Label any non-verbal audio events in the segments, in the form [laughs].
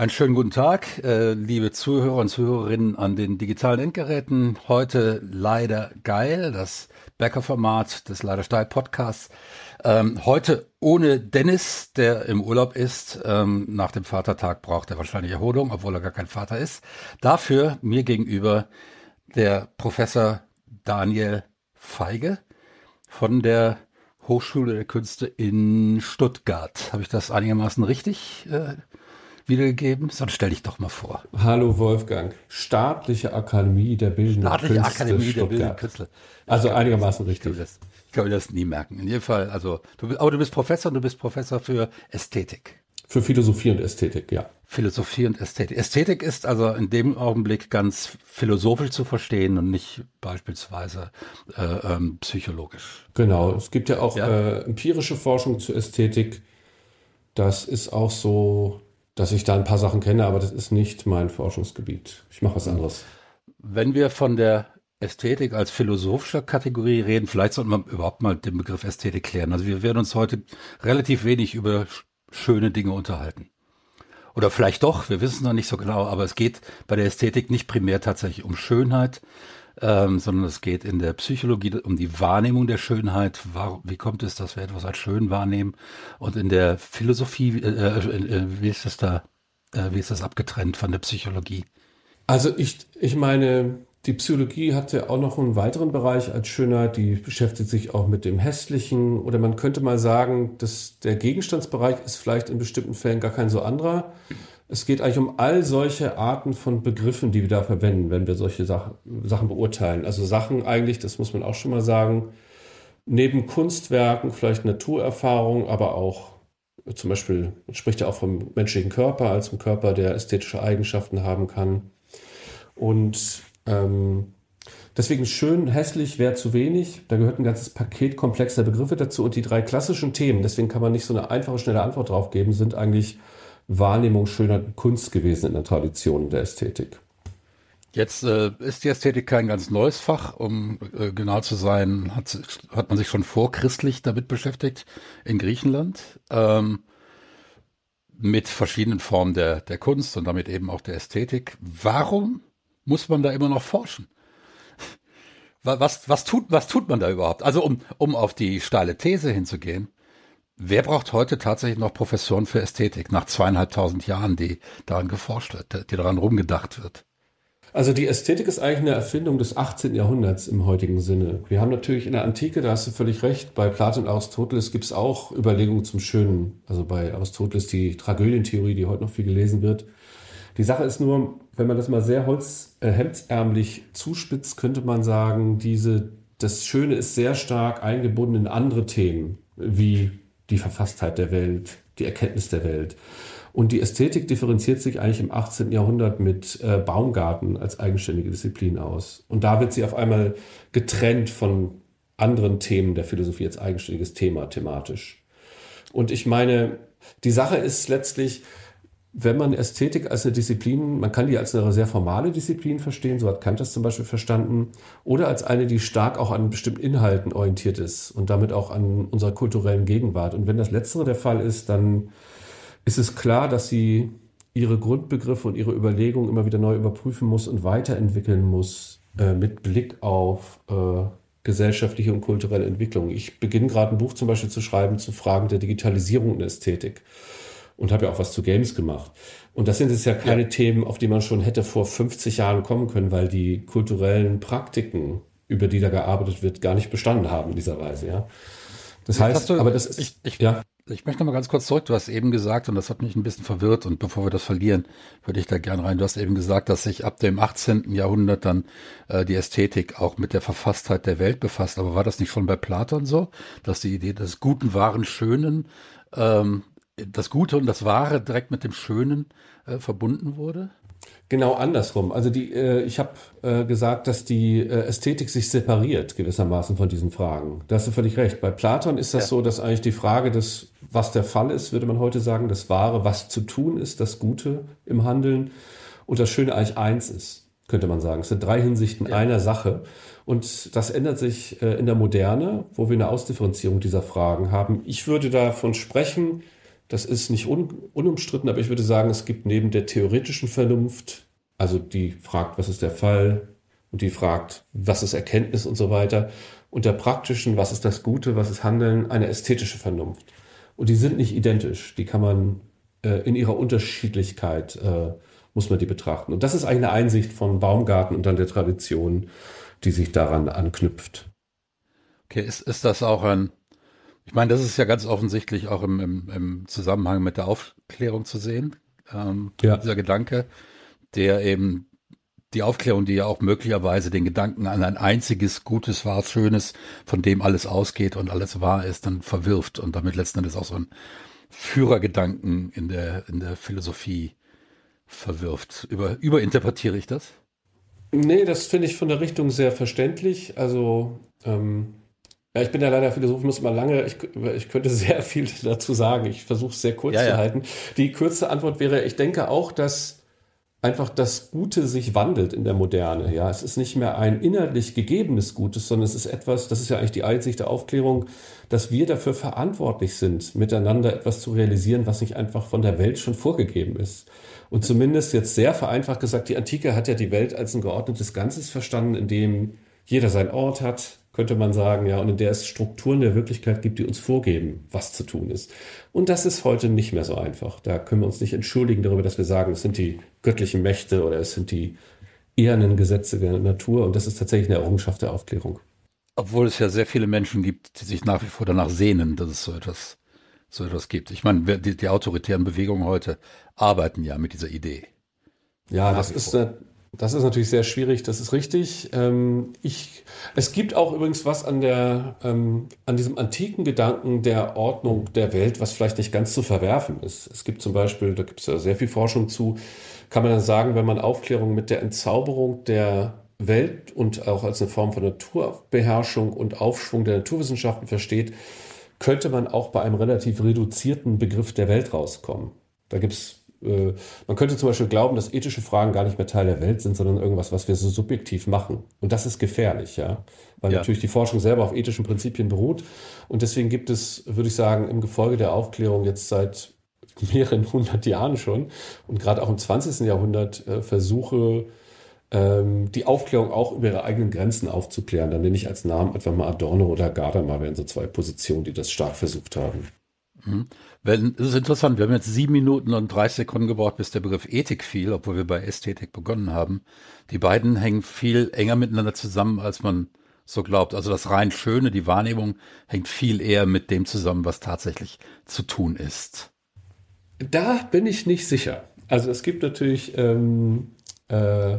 Einen schönen guten Tag, äh, liebe Zuhörer und Zuhörerinnen an den digitalen Endgeräten. Heute leider geil, das Bäckerformat des Leider Steil Podcasts. Ähm, heute ohne Dennis, der im Urlaub ist. Ähm, nach dem Vatertag braucht er wahrscheinlich Erholung, obwohl er gar kein Vater ist. Dafür mir gegenüber der Professor Daniel Feige von der Hochschule der Künste in Stuttgart. Habe ich das einigermaßen richtig äh, wiedergegeben? Sonst stell dich doch mal vor. Hallo Wolfgang. Staatliche Akademie der Bildenden Staatliche Künste. Akademie Stuttgart. der Bildenden Künste. Also einigermaßen richtig. Ich kann, das, ich mir das nie merken. In jedem Fall, also, du, aber du bist Professor und du bist Professor für Ästhetik. Für Philosophie und Ästhetik, ja. Philosophie und Ästhetik. Ästhetik ist also in dem Augenblick ganz philosophisch zu verstehen und nicht beispielsweise äh, ähm, psychologisch. Genau, es gibt ja auch ja? Äh, empirische Forschung zur Ästhetik. Das ist auch so dass ich da ein paar Sachen kenne, aber das ist nicht mein Forschungsgebiet. Ich mache was anderes. Wenn wir von der Ästhetik als philosophischer Kategorie reden, vielleicht sollten wir überhaupt mal den Begriff Ästhetik klären. Also wir werden uns heute relativ wenig über schöne Dinge unterhalten. Oder vielleicht doch, wir wissen es noch nicht so genau, aber es geht bei der Ästhetik nicht primär tatsächlich um Schönheit, ähm, sondern es geht in der Psychologie um die Wahrnehmung der Schönheit. Wie kommt es, dass wir etwas als schön wahrnehmen? Und in der Philosophie, äh, äh, äh, wie ist das da, äh, wie ist das abgetrennt von der Psychologie? Also ich, ich meine, die Psychologie hat ja auch noch einen weiteren Bereich als Schönheit, die beschäftigt sich auch mit dem Hässlichen oder man könnte mal sagen, dass der Gegenstandsbereich ist vielleicht in bestimmten Fällen gar kein so anderer. Es geht eigentlich um all solche Arten von Begriffen, die wir da verwenden, wenn wir solche Sachen, Sachen beurteilen. Also Sachen eigentlich, das muss man auch schon mal sagen, neben Kunstwerken, vielleicht Naturerfahrung, aber auch zum Beispiel, spricht ja auch vom menschlichen Körper als einem Körper, der ästhetische Eigenschaften haben kann. Und ähm, deswegen schön, hässlich wäre zu wenig. Da gehört ein ganzes Paket komplexer Begriffe dazu. Und die drei klassischen Themen, deswegen kann man nicht so eine einfache, schnelle Antwort drauf geben, sind eigentlich Wahrnehmung Schönheit und Kunst gewesen in der Tradition der Ästhetik. Jetzt äh, ist die Ästhetik kein ganz neues Fach, um äh, genau zu sein, hat, hat man sich schon vorchristlich damit beschäftigt in Griechenland ähm, mit verschiedenen Formen der, der Kunst und damit eben auch der Ästhetik. Warum muss man da immer noch forschen? [laughs] Was, was, tut, was tut man da überhaupt? Also um, um auf die steile These hinzugehen, Wer braucht heute tatsächlich noch Professoren für Ästhetik nach zweieinhalbtausend Jahren, die daran geforscht wird, die daran rumgedacht wird? Also die Ästhetik ist eigentlich eine Erfindung des 18. Jahrhunderts im heutigen Sinne. Wir haben natürlich in der Antike, da hast du völlig recht, bei Platon und Aristoteles gibt es auch Überlegungen zum Schönen. Also bei Aristoteles die Tragödientheorie, die heute noch viel gelesen wird. Die Sache ist nur, wenn man das mal sehr holz, äh, hemdsärmlich zuspitzt, könnte man sagen, diese, das Schöne ist sehr stark eingebunden in andere Themen, wie die Verfasstheit der Welt, die Erkenntnis der Welt. Und die Ästhetik differenziert sich eigentlich im 18. Jahrhundert mit äh, Baumgarten als eigenständige Disziplin aus. Und da wird sie auf einmal getrennt von anderen Themen der Philosophie als eigenständiges Thema thematisch. Und ich meine, die Sache ist letztlich, wenn man Ästhetik als eine Disziplin, man kann die als eine sehr formale Disziplin verstehen, so hat Kant das zum Beispiel verstanden, oder als eine, die stark auch an bestimmten Inhalten orientiert ist und damit auch an unserer kulturellen Gegenwart. Und wenn das Letztere der Fall ist, dann ist es klar, dass sie ihre Grundbegriffe und ihre Überlegungen immer wieder neu überprüfen muss und weiterentwickeln muss äh, mit Blick auf äh, gesellschaftliche und kulturelle Entwicklung. Ich beginne gerade ein Buch zum Beispiel zu schreiben zu Fragen der Digitalisierung und Ästhetik und habe ja auch was zu Games gemacht. Und das sind jetzt ja keine ja. Themen, auf die man schon hätte vor 50 Jahren kommen können, weil die kulturellen Praktiken, über die da gearbeitet wird, gar nicht bestanden haben in dieser Weise, ja. Das heißt, du, aber das ist, ich, ich, ja. Ich möchte noch mal ganz kurz zurück. Du hast eben gesagt, und das hat mich ein bisschen verwirrt, und bevor wir das verlieren, würde ich da gerne rein. Du hast eben gesagt, dass sich ab dem 18. Jahrhundert dann äh, die Ästhetik auch mit der Verfasstheit der Welt befasst. Aber war das nicht schon bei Platon so, dass die Idee des guten, wahren, schönen ähm, das Gute und das Wahre direkt mit dem Schönen äh, verbunden wurde? Genau andersrum. Also die, äh, ich habe äh, gesagt, dass die äh, Ästhetik sich separiert gewissermaßen von diesen Fragen. Da hast du völlig recht. Bei Platon ist das ja. so, dass eigentlich die Frage des, was der Fall ist, würde man heute sagen, das Wahre, was zu tun ist, das Gute im Handeln und das Schöne eigentlich eins ist, könnte man sagen. Es sind drei Hinsichten ja. einer Sache. Und das ändert sich äh, in der Moderne, wo wir eine Ausdifferenzierung dieser Fragen haben. Ich würde davon sprechen, Das ist nicht un unumstritten, aber ich würde sagen, es gibt neben der theoretischen Vernunft, also die fragt, was ist der Fall, und die fragt, was ist Erkenntnis und so weiter, und der praktischen, was ist das Gute, was ist Handeln, eine ästhetische Vernunft. Und die sind nicht identisch. Die kann man äh, in ihrer Unterschiedlichkeit, äh, muss man die betrachten. Und das ist eigentlich eine Einsicht von Baumgarten und dann der Tradition, die sich daran anknüpft. Okay, ist, ist das auch ein, ich meine, das ist ja ganz offensichtlich auch im, im, im Zusammenhang mit der Aufklärung zu sehen, ähm, ja. dieser Gedanke, der eben die Aufklärung, die ja auch möglicherweise den Gedanken an ein einziges Gutes, Wahres, Schönes, von dem alles ausgeht und alles wahr ist, dann verwirft und damit letzten Endes auch so ein Führergedanken in der, in der Philosophie verwirft. Über, überinterpretiere ich das? Nee, das finde ich von der Richtung sehr verständlich. Also, ähm, ja, ich bin ja leider Philosoph, muss mal lange, ich, ich könnte [laughs] sehr viel dazu sagen. Ich versuche es sehr kurz ja, zu ja. halten. Die kurze Antwort wäre, ich denke auch, dass einfach das Gute sich wandelt in der Moderne. Ja, es ist nicht mehr ein innerlich gegebenes Gutes, sondern es ist etwas, das ist ja eigentlich die Einsicht der Aufklärung, dass wir dafür verantwortlich sind, miteinander etwas zu realisieren, was nicht einfach von der Welt schon vorgegeben ist. Und zumindest jetzt sehr vereinfacht gesagt, die Antike hat ja die Welt als ein geordnetes Ganzes verstanden, in dem jeder seinen Ort hat, könnte man sagen, ja, und in der es Strukturen der Wirklichkeit gibt, die uns vorgeben, was zu tun ist. Und das ist heute nicht mehr so einfach. Da können wir uns nicht entschuldigen darüber, dass wir sagen, es sind die göttlichen Mächte oder es sind die ehernen Gesetze der Natur. Und das ist tatsächlich eine Errungenschaft der Aufklärung. Obwohl es ja sehr viele Menschen gibt, die sich nach wie vor danach sehnen, dass es so etwas, so etwas gibt. Ich meine, die, die autoritären Bewegungen heute arbeiten ja mit dieser Idee. Ja, das ist, eine, das ist natürlich sehr schwierig, das ist richtig. Ähm, ich, es gibt auch übrigens was an, der, ähm, an diesem antiken Gedanken der Ordnung der Welt, was vielleicht nicht ganz zu verwerfen ist. Es gibt zum Beispiel, da gibt es ja sehr viel Forschung zu, kann man dann sagen, wenn man Aufklärung mit der Entzauberung der Welt und auch als eine Form von Naturbeherrschung und Aufschwung der Naturwissenschaften versteht, könnte man auch bei einem relativ reduzierten Begriff der Welt rauskommen. Da gibt es äh, man könnte zum Beispiel glauben, dass ethische Fragen gar nicht mehr Teil der Welt sind, sondern irgendwas, was wir so subjektiv machen. Und das ist gefährlich, ja. Weil ja. natürlich die Forschung selber auf ethischen Prinzipien beruht. Und deswegen gibt es, würde ich sagen, im Gefolge der Aufklärung jetzt seit [laughs] mehreren hundert Jahren schon und gerade auch im 20. Jahrhundert äh, Versuche, ähm, die Aufklärung auch über ihre eigenen Grenzen aufzuklären. Dann nenne ich als Namen einfach mal Adorno oder Gadamer, wären so zwei Positionen, die das stark versucht haben. Mhm. Wenn, das ist interessant, wir haben jetzt sieben Minuten und 30 Sekunden gebraucht, bis der Begriff Ethik fiel, obwohl wir bei Ästhetik begonnen haben. Die beiden hängen viel enger miteinander zusammen, als man so glaubt. Also das rein Schöne, die Wahrnehmung, hängt viel eher mit dem zusammen, was tatsächlich zu tun ist. Da bin ich nicht sicher. Also es gibt natürlich ähm, äh,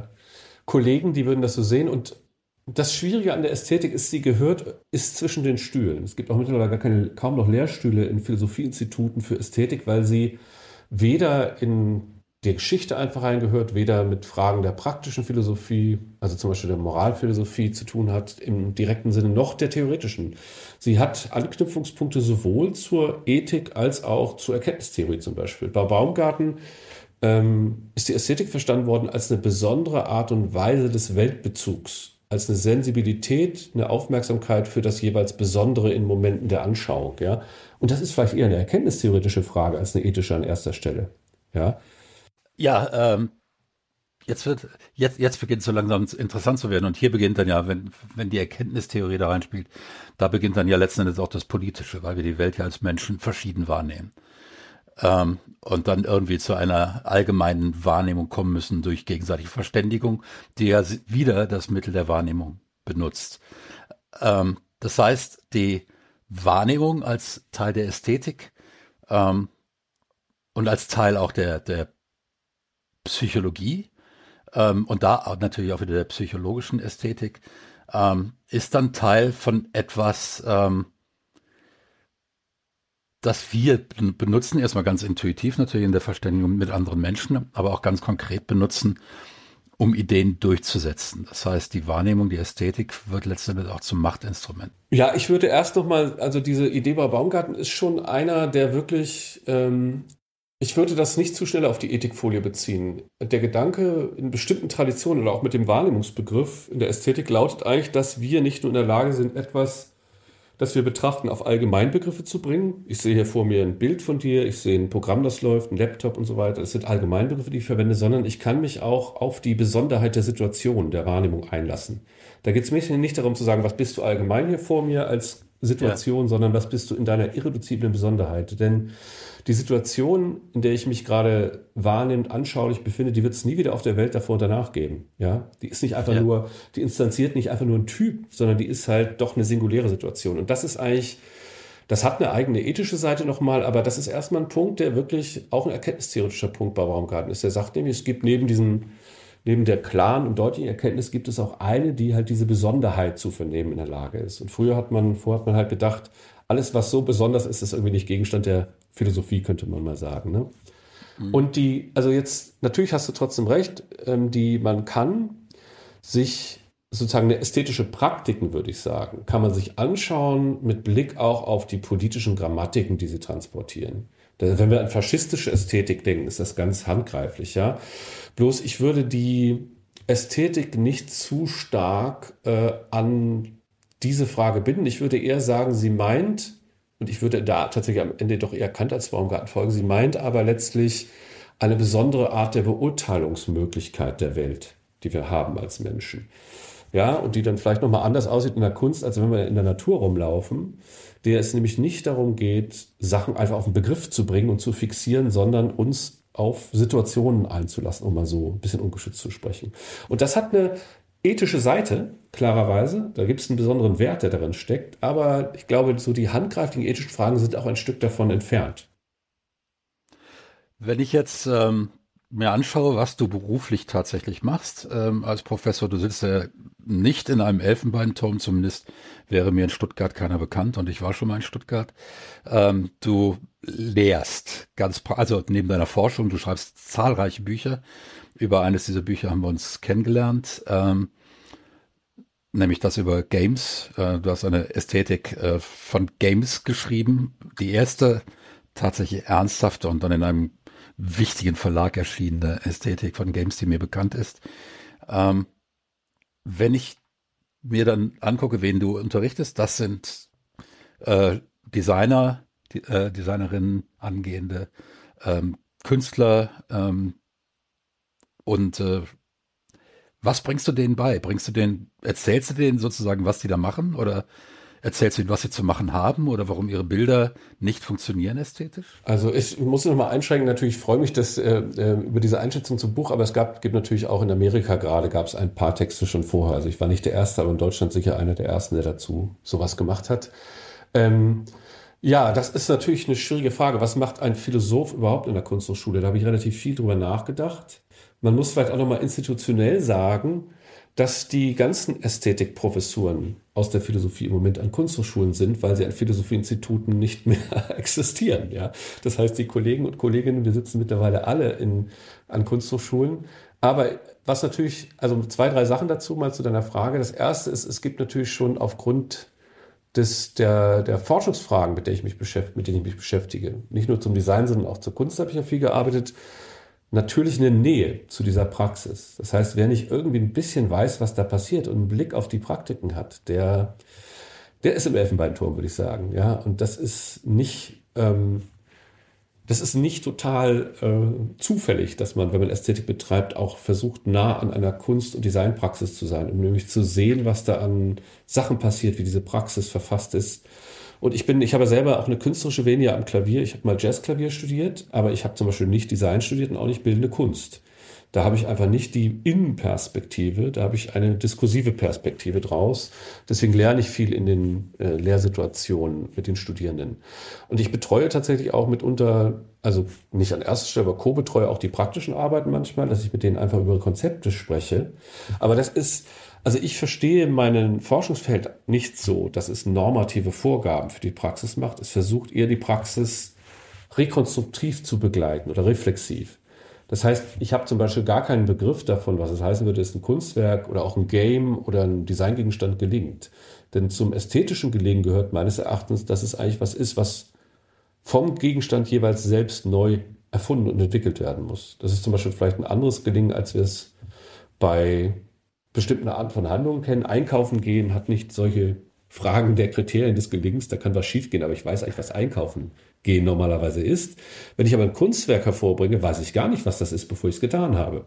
Kollegen, die würden das so sehen und das Schwierige an der Ästhetik ist, sie gehört, ist zwischen den Stühlen. Es gibt auch mittlerweile gar keine, kaum noch Lehrstühle in Philosophieinstituten für Ästhetik, weil sie weder in die Geschichte einfach reingehört, weder mit Fragen der praktischen Philosophie, also zum Beispiel der Moralphilosophie zu tun hat, im direkten Sinne, noch der theoretischen. Sie hat Anknüpfungspunkte sowohl zur Ethik als auch zur Erkenntnistheorie zum Beispiel. Bei Baumgarten ähm, ist die Ästhetik verstanden worden als eine besondere Art und Weise des Weltbezugs als eine Sensibilität, eine Aufmerksamkeit für das jeweils Besondere in Momenten der Anschauung, ja. Und das ist vielleicht eher eine erkenntnistheoretische Frage als eine ethische an erster Stelle, ja. Ja, ähm, jetzt wird, jetzt, jetzt beginnt es so langsam interessant zu werden und hier beginnt dann ja, wenn, wenn die Erkenntnistheorie da reinspielt, da beginnt dann ja letzten Endes auch das Politische, weil wir die Welt ja als Menschen verschieden wahrnehmen ähm, und dann irgendwie zu einer allgemeinen Wahrnehmung kommen müssen durch gegenseitige Verständigung, die ja wieder das Mittel der Wahrnehmung benutzt. Ähm, das heißt, die Wahrnehmung als Teil der Ästhetik ähm, und als Teil auch der, der Psychologie ähm, und da natürlich auch wieder der psychologischen Ästhetik ähm, ist dann Teil von etwas, ähm, das wir benutzen, erstmal ganz intuitiv natürlich in der Verständigung mit anderen Menschen, aber auch ganz konkret benutzen, um Ideen durchzusetzen. Das heißt, die Wahrnehmung, die Ästhetik wird letztendlich auch zum Machtinstrument. Ja, ich würde erst nochmal, also diese Idee bei Baumgarten ist schon einer, der wirklich, ähm, ich würde das nicht zu schnell auf die Ethikfolie beziehen. Der Gedanke in bestimmten Traditionen oder auch mit dem Wahrnehmungsbegriff in der Ästhetik lautet eigentlich, dass wir nicht nur in der Lage sind, etwas dass wir betrachten, auf Allgemeinbegriffe zu bringen. Ich sehe hier vor mir ein Bild von dir, ich sehe ein Programm, das läuft, ein Laptop und so weiter. Das sind Allgemeinbegriffe, die ich verwende, sondern ich kann mich auch auf die Besonderheit der Situation, der Wahrnehmung einlassen. Da geht es mir nicht darum zu sagen, was bist du allgemein hier vor mir als Situation, ja. sondern was bist du in deiner irreduziblen Besonderheit. Denn die Situation, in der ich mich gerade wahrnehmend, anschaulich befinde, die wird es nie wieder auf der Welt davor und danach geben. Ja, die ist nicht einfach ja. nur, die instanziert nicht einfach nur ein Typ, sondern die ist halt doch eine singuläre Situation. Und das ist eigentlich, das hat eine eigene ethische Seite nochmal, aber das ist erstmal ein Punkt, der wirklich auch ein erkenntnistheoretischer Punkt bei Baumgarten ist. Der sagt nämlich, es gibt neben diesen neben der klaren und deutlichen Erkenntnis gibt es auch eine, die halt diese Besonderheit zu vernehmen in der Lage ist. Und früher hat man, vorher hat man halt gedacht, alles, was so besonders ist, ist irgendwie nicht Gegenstand der Philosophie, könnte man mal sagen. Ne? Mhm. Und die, also jetzt, natürlich hast du trotzdem recht, ähm, die, man kann sich sozusagen eine ästhetische Praktiken, würde ich sagen, kann man sich anschauen mit Blick auch auf die politischen Grammatiken, die sie transportieren. Wenn wir an faschistische Ästhetik denken, ist das ganz handgreiflich, ja. Bloß ich würde die Ästhetik nicht zu stark äh, an diese Frage binden. Ich würde eher sagen, sie meint und ich würde da tatsächlich am Ende doch eher Kant als Baumgarten folgen. Sie meint aber letztlich eine besondere Art der Beurteilungsmöglichkeit der Welt, die wir haben als Menschen. Ja, und die dann vielleicht nochmal anders aussieht in der Kunst, als wenn wir in der Natur rumlaufen, der es nämlich nicht darum geht, Sachen einfach auf den Begriff zu bringen und zu fixieren, sondern uns auf Situationen einzulassen, um mal so ein bisschen ungeschützt zu sprechen. Und das hat eine ethische Seite, klarerweise. Da gibt es einen besonderen Wert, der darin steckt. Aber ich glaube, so die handgreiflichen ethischen Fragen sind auch ein Stück davon entfernt. Wenn ich jetzt ähm, mir anschaue, was du beruflich tatsächlich machst ähm, als Professor, du sitzt ja nicht in einem Elfenbeinturm, zumindest wäre mir in Stuttgart keiner bekannt und ich war schon mal in Stuttgart. Ähm, du lehrst ganz, also neben deiner Forschung, du schreibst zahlreiche Bücher über eines dieser Bücher haben wir uns kennengelernt, ähm, nämlich das über Games. Äh, du hast eine Ästhetik äh, von Games geschrieben, die erste tatsächlich ernsthafte und dann in einem wichtigen Verlag erschienene Ästhetik von Games, die mir bekannt ist. Ähm, wenn ich mir dann angucke, wen du unterrichtest, das sind äh, Designer, die, äh, Designerinnen, angehende ähm, Künstler, ähm, und äh, was bringst du denen bei? Bringst du denen, erzählst du denen sozusagen, was die da machen? Oder erzählst du ihnen, was sie zu machen haben oder warum ihre Bilder nicht funktionieren ästhetisch? Also ich muss noch mal einschränken, natürlich freue mich dass, äh, äh, über diese Einschätzung zum Buch, aber es gab, gibt natürlich auch in Amerika gerade, gab es ein paar Texte schon vorher. Also ich war nicht der Erste, aber in Deutschland sicher einer der Ersten, der dazu sowas gemacht hat. Ähm, ja, das ist natürlich eine schwierige Frage. Was macht ein Philosoph überhaupt in der Kunsthochschule? Da habe ich relativ viel drüber nachgedacht. Man muss vielleicht auch nochmal institutionell sagen, dass die ganzen Ästhetikprofessuren aus der Philosophie im Moment an Kunsthochschulen sind, weil sie an Philosophieinstituten nicht mehr [laughs] existieren. Ja, das heißt, die Kollegen und Kolleginnen, wir sitzen mittlerweile alle in, an Kunsthochschulen. Aber was natürlich, also zwei, drei Sachen dazu mal zu deiner Frage. Das erste ist, es gibt natürlich schon aufgrund des, der, der Forschungsfragen, mit, der ich mich beschäftige, mit denen ich mich beschäftige, nicht nur zum Design, sondern auch zur Kunst habe ich ja viel gearbeitet, natürlich eine Nähe zu dieser Praxis. Das heißt, wer nicht irgendwie ein bisschen weiß, was da passiert und einen Blick auf die Praktiken hat, der, der ist im Elfenbeinturm, würde ich sagen. Ja, und das ist nicht, ähm, das ist nicht total äh, zufällig, dass man, wenn man Ästhetik betreibt, auch versucht, nah an einer Kunst- und Designpraxis zu sein, um nämlich zu sehen, was da an Sachen passiert, wie diese Praxis verfasst ist und ich bin, ich habe selber auch eine künstlerische Venia am Klavier. Ich habe mal Jazzklavier studiert, aber ich habe zum Beispiel nicht Design studiert und auch nicht bildende Kunst. Da habe ich einfach nicht die Innenperspektive, da habe ich eine diskursive Perspektive draus. Deswegen lerne ich viel in den äh, Lehrsituationen mit den Studierenden. Und ich betreue tatsächlich auch mitunter, also nicht an erster Stelle, aber co-betreue auch die praktischen Arbeiten manchmal, dass ich mit denen einfach über Konzepte spreche. Aber das ist, also ich verstehe meinen Forschungsfeld nicht so, dass es normative Vorgaben für die Praxis macht. Es versucht eher die Praxis rekonstruktiv zu begleiten oder reflexiv. Das heißt, ich habe zum Beispiel gar keinen Begriff davon, was es heißen würde, dass ein Kunstwerk oder auch ein Game oder ein Designgegenstand gelingt. Denn zum ästhetischen Gelingen gehört meines Erachtens, dass es eigentlich was ist, was vom Gegenstand jeweils selbst neu erfunden und entwickelt werden muss. Das ist zum Beispiel vielleicht ein anderes Gelingen, als wir es bei bestimmten Art von Handlungen kennen. Einkaufen gehen hat nicht solche Fragen der Kriterien des Gelingens, da kann was schiefgehen, aber ich weiß eigentlich, was Einkaufen gehen normalerweise ist. Wenn ich aber ein Kunstwerk hervorbringe, weiß ich gar nicht, was das ist, bevor ich es getan habe.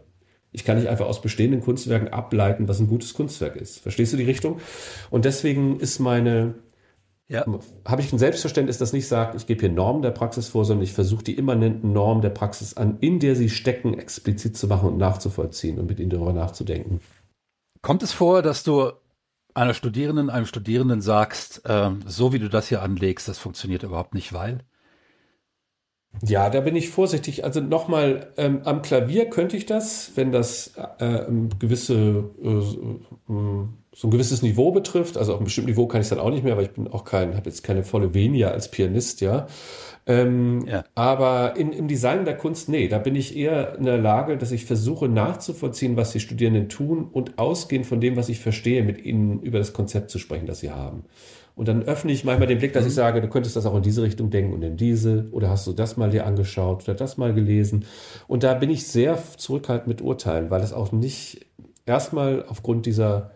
Ich kann nicht einfach aus bestehenden Kunstwerken ableiten, was ein gutes Kunstwerk ist. Verstehst du die Richtung? Und deswegen ist meine, ja. habe ich ein Selbstverständnis, das nicht sagt, ich gebe hier Normen der Praxis vor, sondern ich versuche die immanenten Normen der Praxis an, in der sie stecken, explizit zu machen und nachzuvollziehen und mit ihnen darüber nachzudenken. Kommt es vor, dass du einer Studierenden, einem Studierenden sagst, äh, so wie du das hier anlegst, das funktioniert überhaupt nicht, weil? Ja, da bin ich vorsichtig. Also nochmal, ähm, am Klavier könnte ich das, wenn das äh, gewisse, äh, so ein gewisses Niveau betrifft. Also auf einem bestimmten Niveau kann ich es dann auch nicht mehr, weil ich bin auch kein, habe jetzt keine volle Venia als Pianist, ja. Ähm, ja. Aber in, im Design der Kunst, nee, da bin ich eher in der Lage, dass ich versuche nachzuvollziehen, was die Studierenden tun und ausgehend von dem, was ich verstehe, mit ihnen über das Konzept zu sprechen, das sie haben. Und dann öffne ich manchmal den Blick, dass mhm. ich sage, du könntest das auch in diese Richtung denken und in diese. Oder hast du das mal dir angeschaut oder das mal gelesen? Und da bin ich sehr zurückhaltend mit Urteilen, weil es auch nicht erstmal aufgrund dieser,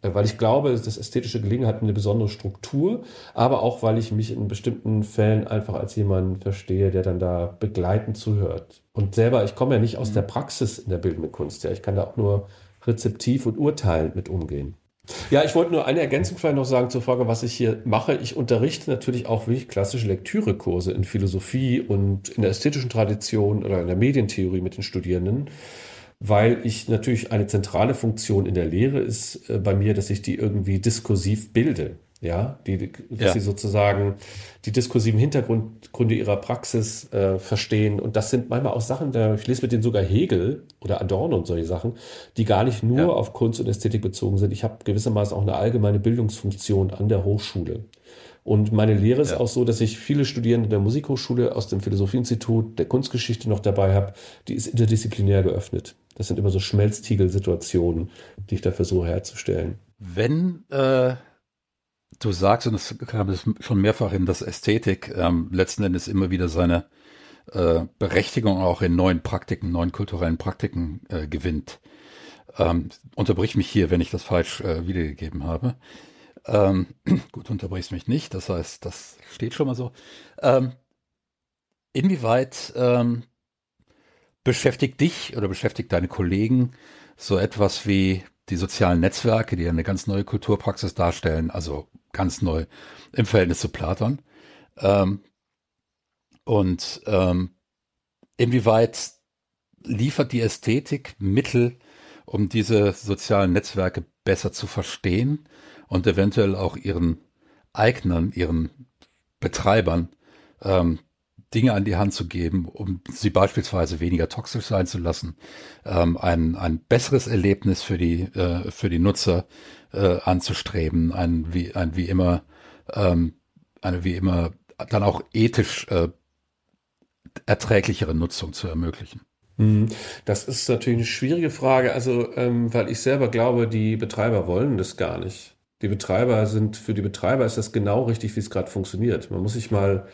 äh, weil ich glaube, das ästhetische Gelingen hat eine besondere Struktur, aber auch, weil ich mich in bestimmten Fällen einfach als jemand verstehe, der dann da begleitend zuhört. Und selber, ich komme ja nicht aus mhm. der Praxis in der bildenden Kunst, ja. Ich kann da auch nur rezeptiv und urteilend mit umgehen. Ja, ich wollte nur eine Ergänzung vielleicht noch sagen zur Frage, was ich hier mache. Ich unterrichte natürlich auch wirklich klassische Lektürekurse in Philosophie und in der ästhetischen Tradition oder in der Medientheorie mit den Studierenden, weil ich natürlich eine zentrale Funktion in der Lehre ist äh, bei mir, dass ich die irgendwie diskursiv bilde ja, die, dass ja. sie sozusagen die diskursiven Hintergründe ihrer Praxis äh, verstehen. Und das sind manchmal auch Sachen, da, ich lese mit denen sogar Hegel oder Adorno und solche Sachen, die gar nicht nur ja. auf Kunst und Ästhetik bezogen sind. Ich habe gewissermaßen auch eine allgemeine Bildungsfunktion an der Hochschule. Und meine Lehre ist ja. auch so, dass ich viele Studierende der Musikhochschule aus dem Philosophieinstitut der Kunstgeschichte noch dabei habe. Die ist interdisziplinär geöffnet. Das sind immer so Schmelztiegel-Situationen, die ich da versuche herzustellen. Wenn äh du sagst, und das kam das schon mehrfach hin, dass Ästhetik ähm, letzten Endes immer wieder seine äh, Berechtigung auch in neuen Praktiken, neuen kulturellen Praktiken äh, gewinnt. Ähm, unterbrich mich hier, wenn ich das falsch äh, wiedergegeben habe. Ähm, [clears throat] gut, unterbrichst mich nicht, das heißt, das steht schon mal so. Ähm, inwieweit ähm, beschäftigt dich oder beschäftigt deine Kollegen so etwas wie die sozialen Netzwerke, die eine ganz neue Kulturpraxis darstellen, also ganz neu im Verhältnis zu Platon. Ähm, und ähm, inwieweit liefert die Ästhetik Mittel, um diese sozialen Netzwerke besser zu verstehen und eventuell auch ihren Eignern, ihren Betreibern ähm, Dinge an die Hand zu geben, um sie beispielsweise weniger toxisch sein zu lassen, ähm, ein, ein besseres Erlebnis für die, äh, für die Nutzer äh, anzustreben, ein wie, ein wie immer, ähm, eine wie immer dann auch ethisch äh, erträglichere Nutzung zu ermöglichen. Mhm. Das ist natürlich eine schwierige Frage, also ähm, weil ich selber glaube, die Betreiber wollen das gar nicht. Die Betreiber sind, für die Betreiber ist das genau richtig, wie es gerade funktioniert. Man muss sich mal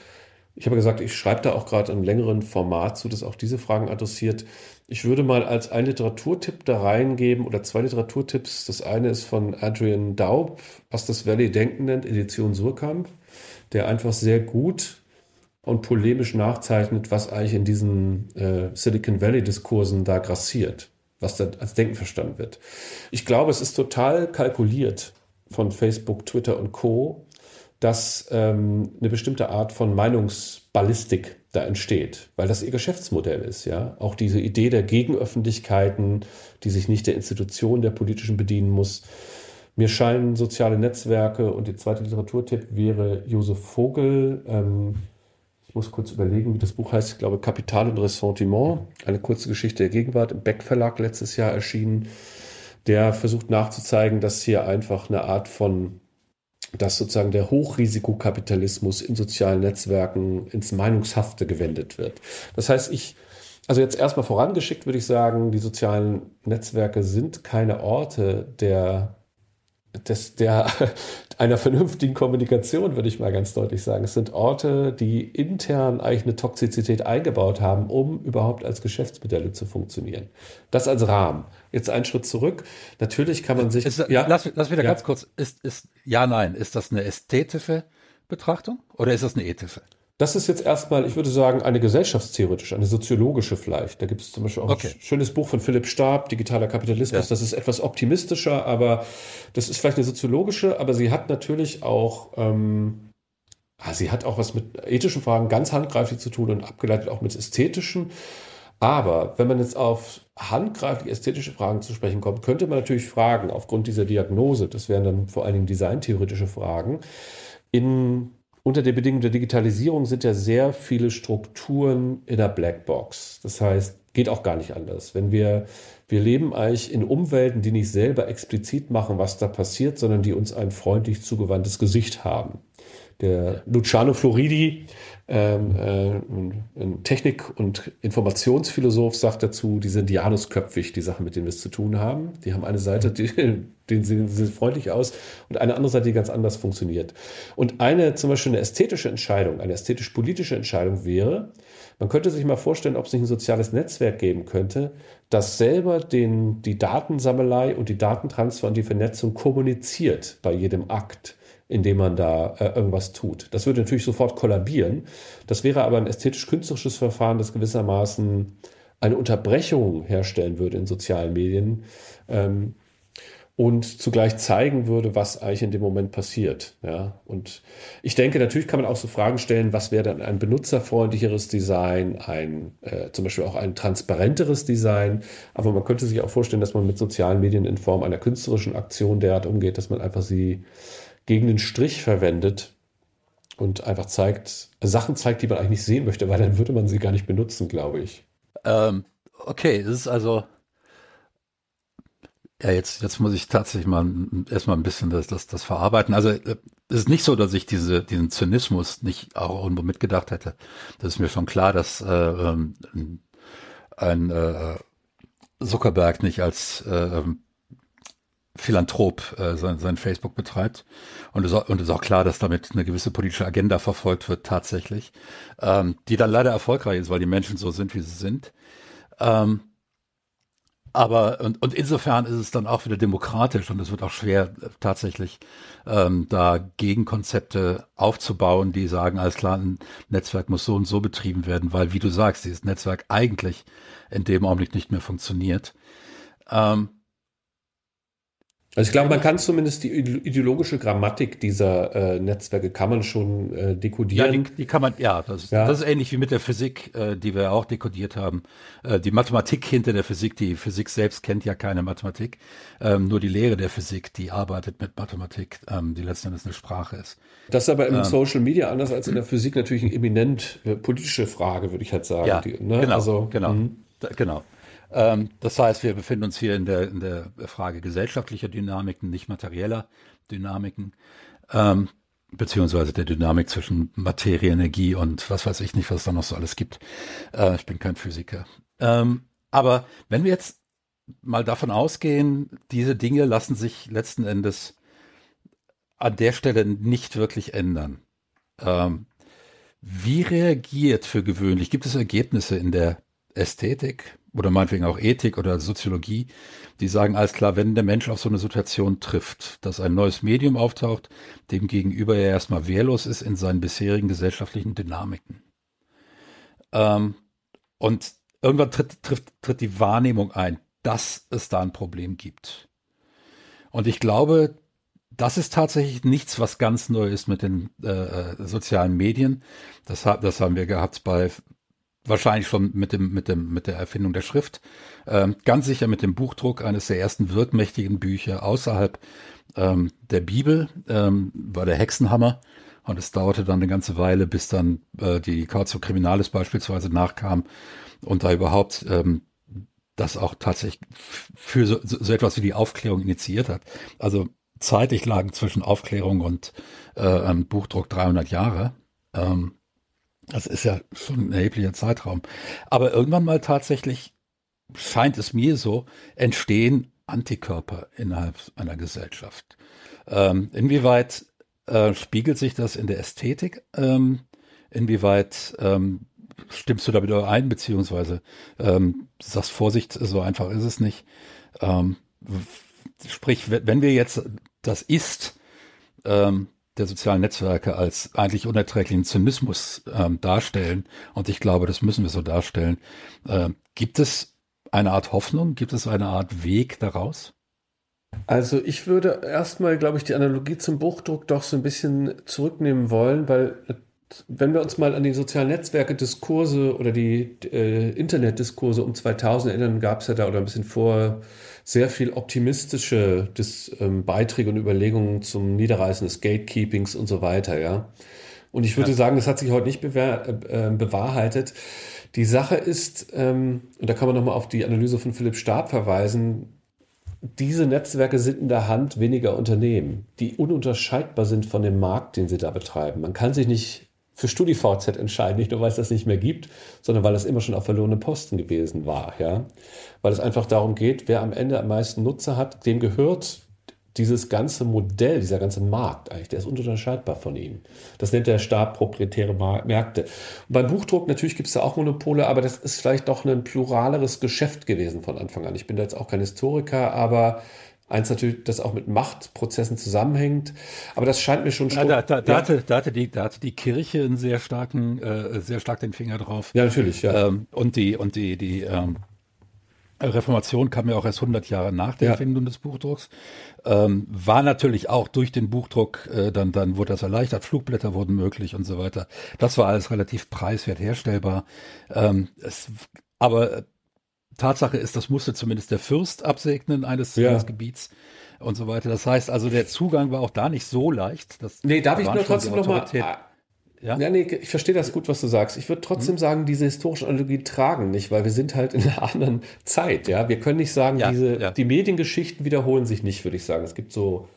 ich habe gesagt, ich schreibe da auch gerade ein längeren Format zu, das auch diese Fragen adressiert. Ich würde mal als einen Literaturtipp da reingeben oder zwei Literaturtipps. Das eine ist von Adrian Daub, was das Valley Denken nennt, Edition Surkamp, der einfach sehr gut und polemisch nachzeichnet, was eigentlich in diesen äh, Silicon Valley-Diskursen da grassiert, was da als Denken verstanden wird. Ich glaube, es ist total kalkuliert von Facebook, Twitter und Co., dass ähm, eine bestimmte Art von Meinungsballistik da entsteht, weil das ihr Geschäftsmodell ist, ja. Auch diese Idee der Gegenöffentlichkeiten, die sich nicht der Institution der politischen bedienen muss. Mir scheinen soziale Netzwerke und der zweite Literaturtipp wäre Josef Vogel. Ähm, ich muss kurz überlegen, wie das Buch heißt. Ich glaube, Kapital und Ressentiment, eine kurze Geschichte der Gegenwart, im Beck Verlag letztes Jahr erschienen. Der versucht nachzuzeigen, dass hier einfach eine Art von dass sozusagen der Hochrisikokapitalismus in sozialen Netzwerken ins Meinungshafte gewendet wird. Das heißt, ich, also jetzt erstmal vorangeschickt würde ich sagen, die sozialen Netzwerke sind keine Orte der des, der, [laughs] einer vernünftigen Kommunikation, würde ich mal ganz deutlich sagen. Es sind Orte, die intern eigentlich eine Toxizität eingebaut haben, um überhaupt als Geschäftsmodelle zu funktionieren. Das als Rahmen. Jetzt einen Schritt zurück. Natürlich kann man sich. Ist, ja, lass, lass wieder ja. ganz kurz. Ist, ist, ja, nein. Ist das eine ästhetische Betrachtung oder ist das eine ethische? Das ist jetzt erstmal, ich würde sagen, eine gesellschaftstheoretische, eine soziologische vielleicht. Da gibt es zum Beispiel auch okay. ein schönes Buch von Philipp Stab, Digitaler Kapitalismus. Ja. Das ist etwas optimistischer, aber das ist vielleicht eine soziologische, aber sie hat natürlich auch, ähm, ah, sie hat auch was mit ethischen Fragen ganz handgreiflich zu tun und abgeleitet auch mit ästhetischen. Aber wenn man jetzt auf handgreiflich ästhetische Fragen zu sprechen kommt, könnte man natürlich fragen, aufgrund dieser Diagnose, das wären dann vor allen Dingen designtheoretische Fragen, in unter der Bedingung der Digitalisierung sind ja sehr viele Strukturen in der Blackbox. Das heißt, geht auch gar nicht anders. Wenn wir, wir leben eigentlich in Umwelten, die nicht selber explizit machen, was da passiert, sondern die uns ein freundlich zugewandtes Gesicht haben. Der Luciano Floridi, ähm, äh, ein Technik- und Informationsphilosoph, sagt dazu, die sind janusköpfig, die Sachen, mit denen wir es zu tun haben. Die haben eine Seite, die, [laughs] die sehen, sehen freundlich aus und eine andere Seite, die ganz anders funktioniert. Und eine, zum Beispiel eine ästhetische Entscheidung, eine ästhetisch-politische Entscheidung wäre, man könnte sich mal vorstellen, ob es nicht ein soziales Netzwerk geben könnte, das selber den, die Datensammelei und die Datentransfer und die Vernetzung kommuniziert bei jedem Akt indem man da äh, irgendwas tut. Das würde natürlich sofort kollabieren. Das wäre aber ein ästhetisch-künstlerisches Verfahren, das gewissermaßen eine Unterbrechung herstellen würde in sozialen Medien ähm, und zugleich zeigen würde, was eigentlich in dem Moment passiert. Ja? Und ich denke, natürlich kann man auch so Fragen stellen, was wäre dann ein benutzerfreundlicheres Design, ein äh, zum Beispiel auch ein transparenteres Design. Aber man könnte sich auch vorstellen, dass man mit sozialen Medien in Form einer künstlerischen Aktion derart umgeht, dass man einfach sie gegen den Strich verwendet und einfach zeigt, Sachen zeigt, die man eigentlich nicht sehen möchte, weil dann würde man sie gar nicht benutzen, glaube ich. Ähm, okay, es ist also, ja, jetzt, jetzt muss ich tatsächlich mal erstmal ein bisschen das, das, das verarbeiten. Also äh, es ist nicht so, dass ich diese, diesen Zynismus nicht auch irgendwo mitgedacht hätte. Das ist mir schon klar, dass äh, ähm, ein äh, Zuckerberg nicht als äh, Philanthrop äh, sein, sein Facebook betreibt. Und es, und ist auch klar, dass damit eine gewisse politische Agenda verfolgt wird tatsächlich, ähm, die dann leider erfolgreich ist, weil die Menschen so sind, wie sie sind. Ähm, aber und, und insofern ist es dann auch wieder demokratisch und es wird auch schwer tatsächlich ähm, da Gegenkonzepte aufzubauen, die sagen, alles klar, ein Netzwerk muss so und so betrieben werden, weil wie du sagst, dieses Netzwerk eigentlich in dem Augenblick nicht mehr funktioniert. Ähm, also ich glaube, man kann zumindest die ideologische Grammatik dieser äh, Netzwerke kann man schon äh, dekodieren. Ja, die, die, kann man, ja das, ja das, ist ähnlich wie mit der Physik, äh, die wir auch dekodiert haben. Äh, die Mathematik hinter der Physik, die Physik selbst kennt ja keine Mathematik, ähm, nur die Lehre der Physik, die arbeitet mit Mathematik, ähm, die letzten Endes eine Sprache ist. Das ist aber im ähm, Social Media anders als in der Physik natürlich eine eminent äh, politische Frage, würde ich halt sagen. Ja, die, ne? genau, also, genau, da, genau. Ähm, das heißt, wir befinden uns hier in der, in der Frage gesellschaftlicher Dynamiken, nicht materieller Dynamiken, ähm, beziehungsweise der Dynamik zwischen Materie, Energie und was weiß ich nicht, was es da noch so alles gibt. Äh, ich bin kein Physiker. Ähm, aber wenn wir jetzt mal davon ausgehen, diese Dinge lassen sich letzten Endes an der Stelle nicht wirklich ändern. Ähm, wie reagiert für gewöhnlich? Gibt es Ergebnisse in der Ästhetik, oder meinetwegen auch Ethik oder Soziologie, die sagen, alles klar, wenn der Mensch auf so eine Situation trifft, dass ein neues Medium auftaucht, dem gegenüber er erstmal wehrlos ist in seinen bisherigen gesellschaftlichen Dynamiken. Ähm, und irgendwann tritt, tritt, tritt die Wahrnehmung ein, dass es da ein Problem gibt. Und ich glaube, das ist tatsächlich nichts, was ganz neu ist mit den äh, äh sozialen Medien. Das, das haben wir gehabt bei wahrscheinlich schon mit dem mit dem mit der Erfindung der Schrift, ähm, ganz sicher mit dem Buchdruck eines der ersten wirkmächtigen Bücher außerhalb ähm, der Bibel ähm, war der Hexenhammer und es dauerte dann eine ganze Weile, bis dann äh, die Cautio Criminalis beispielsweise nachkam und da überhaupt ähm, das auch tatsächlich für so, so etwas wie die Aufklärung initiiert hat. Also zeitlich lagen zwischen Aufklärung und äh, Buchdruck 300 Jahre. Ähm, das ist ja schon ein erheblicher Zeitraum. Aber irgendwann mal tatsächlich scheint es mir so, entstehen Antikörper innerhalb einer Gesellschaft. Ähm, inwieweit äh, spiegelt sich das in der Ästhetik? Ähm, inwieweit ähm, stimmst du damit ein, beziehungsweise ähm, sagst Vorsicht, so einfach ist es nicht. Ähm, sprich, wenn wir jetzt das Ist ähm, der sozialen Netzwerke als eigentlich unerträglichen Zynismus ähm, darstellen, und ich glaube, das müssen wir so darstellen, äh, gibt es eine Art Hoffnung, gibt es eine Art Weg daraus? Also ich würde erstmal, glaube ich, die Analogie zum Buchdruck doch so ein bisschen zurücknehmen wollen, weil wenn wir uns mal an die sozialen Netzwerke, Diskurse oder die äh, Internetdiskurse um 2000 erinnern, gab es ja da oder ein bisschen vor sehr viel optimistische Dis, ähm, Beiträge und Überlegungen zum Niederreißen des Gatekeepings und so weiter, ja. Und ich würde ja. sagen, das hat sich heute nicht bewahr, äh, bewahrheitet. Die Sache ist, ähm, und da kann man nochmal auf die Analyse von Philipp Stab verweisen, diese Netzwerke sind in der Hand weniger Unternehmen, die ununterscheidbar sind von dem Markt, den sie da betreiben. Man kann sich nicht für StudiVZ entscheiden, nicht nur weil es das nicht mehr gibt, sondern weil es immer schon auf verlorene Posten gewesen war, ja. Weil es einfach darum geht, wer am Ende am meisten Nutzer hat, dem gehört dieses ganze Modell, dieser ganze Markt eigentlich, der ist ununterscheidbar von ihm. Das nennt der Staat proprietäre Märkte. Und beim Buchdruck natürlich gibt es da auch Monopole, aber das ist vielleicht doch ein pluraleres Geschäft gewesen von Anfang an. Ich bin da jetzt auch kein Historiker, aber Eins natürlich, das auch mit Machtprozessen zusammenhängt. Aber das scheint mir schon schon. Ja, da, da, da, hatte, da, hatte die, da hatte die Kirche einen sehr starken, äh, sehr stark den Finger drauf. Ja, natürlich, ja. Ähm, und die, und die, die ähm, Reformation kam ja auch erst 100 Jahre nach der ja. Erfindung des Buchdrucks. Ähm, war natürlich auch durch den Buchdruck, äh, dann, dann wurde das erleichtert, Flugblätter wurden möglich und so weiter. Das war alles relativ preiswert herstellbar. Ähm, es, aber Tatsache ist, das musste zumindest der Fürst absegnen eines, ja. eines Gebiets und so weiter. Das heißt also, der Zugang war auch da nicht so leicht. Das nee, darf ich nur trotzdem nochmal. Ah, ja? ja, nee, ich verstehe das gut, was du sagst. Ich würde trotzdem hm. sagen, diese historischen Analogien tragen nicht, weil wir sind halt in einer [laughs] anderen Zeit. Ja, wir können nicht sagen, ja, diese, ja. die Mediengeschichten wiederholen sich nicht, würde ich sagen. Es gibt so,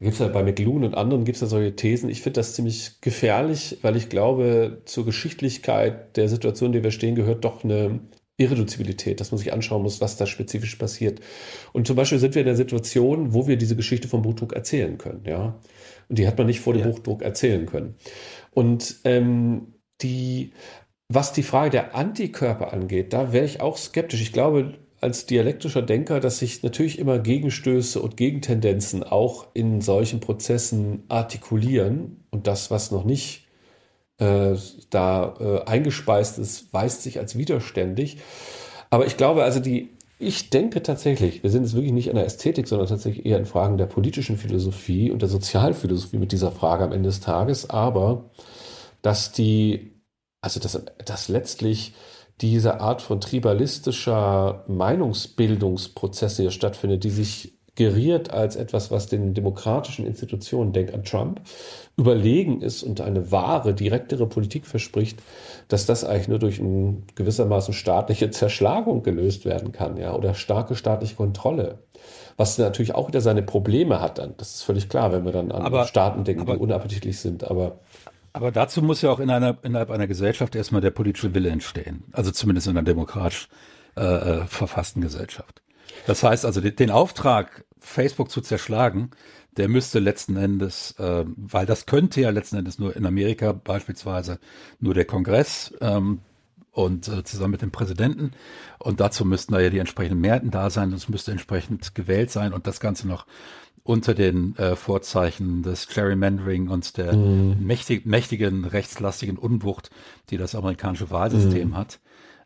gibt es ja bei McLuhan und anderen gibt es ja solche Thesen. Ich finde das ziemlich gefährlich, weil ich glaube, zur Geschichtlichkeit der Situation, in der wir stehen, gehört doch eine Irreduzibilität, dass man sich anschauen muss, was da spezifisch passiert. Und zum Beispiel sind wir in der Situation, wo wir diese Geschichte vom Buchdruck erzählen können, ja. Und die hat man nicht vor dem ja. Buchdruck erzählen können. Und ähm, die, was die Frage der Antikörper angeht, da wäre ich auch skeptisch. Ich glaube, als dialektischer Denker, dass sich natürlich immer Gegenstöße und Gegentendenzen auch in solchen Prozessen artikulieren und das, was noch nicht äh, da äh, eingespeist ist, weist sich als widerständig. Aber ich glaube, also die, ich denke tatsächlich, wir sind jetzt wirklich nicht in der Ästhetik, sondern tatsächlich eher in Fragen der politischen Philosophie und der Sozialphilosophie mit dieser Frage am Ende des Tages, aber dass die, also dass, dass letztlich diese Art von tribalistischer Meinungsbildungsprozesse hier stattfindet, die sich geriert als etwas, was den demokratischen Institutionen, denk an Trump, überlegen ist und eine wahre, direktere Politik verspricht, dass das eigentlich nur durch eine gewissermaßen staatliche Zerschlagung gelöst werden kann, ja, oder starke staatliche Kontrolle. Was natürlich auch wieder seine Probleme hat dann. Das ist völlig klar, wenn wir dann an aber, Staaten denken, aber, die unappetitlich sind, aber. Aber dazu muss ja auch in einer, innerhalb einer Gesellschaft erstmal der politische Wille entstehen. Also zumindest in einer demokratisch äh, äh verfassten Gesellschaft. Das heißt also, den Auftrag, Facebook zu zerschlagen, der müsste letzten Endes, äh, weil das könnte ja letzten Endes nur in Amerika beispielsweise nur der Kongress ähm, und äh, zusammen mit dem Präsidenten. Und dazu müssten da ja die entsprechenden Mehrheiten da sein. Es müsste entsprechend gewählt sein und das Ganze noch unter den äh, Vorzeichen des Gerrymandering und der mm. mächtig, mächtigen rechtslastigen Unwucht, die das amerikanische Wahlsystem mm. hat.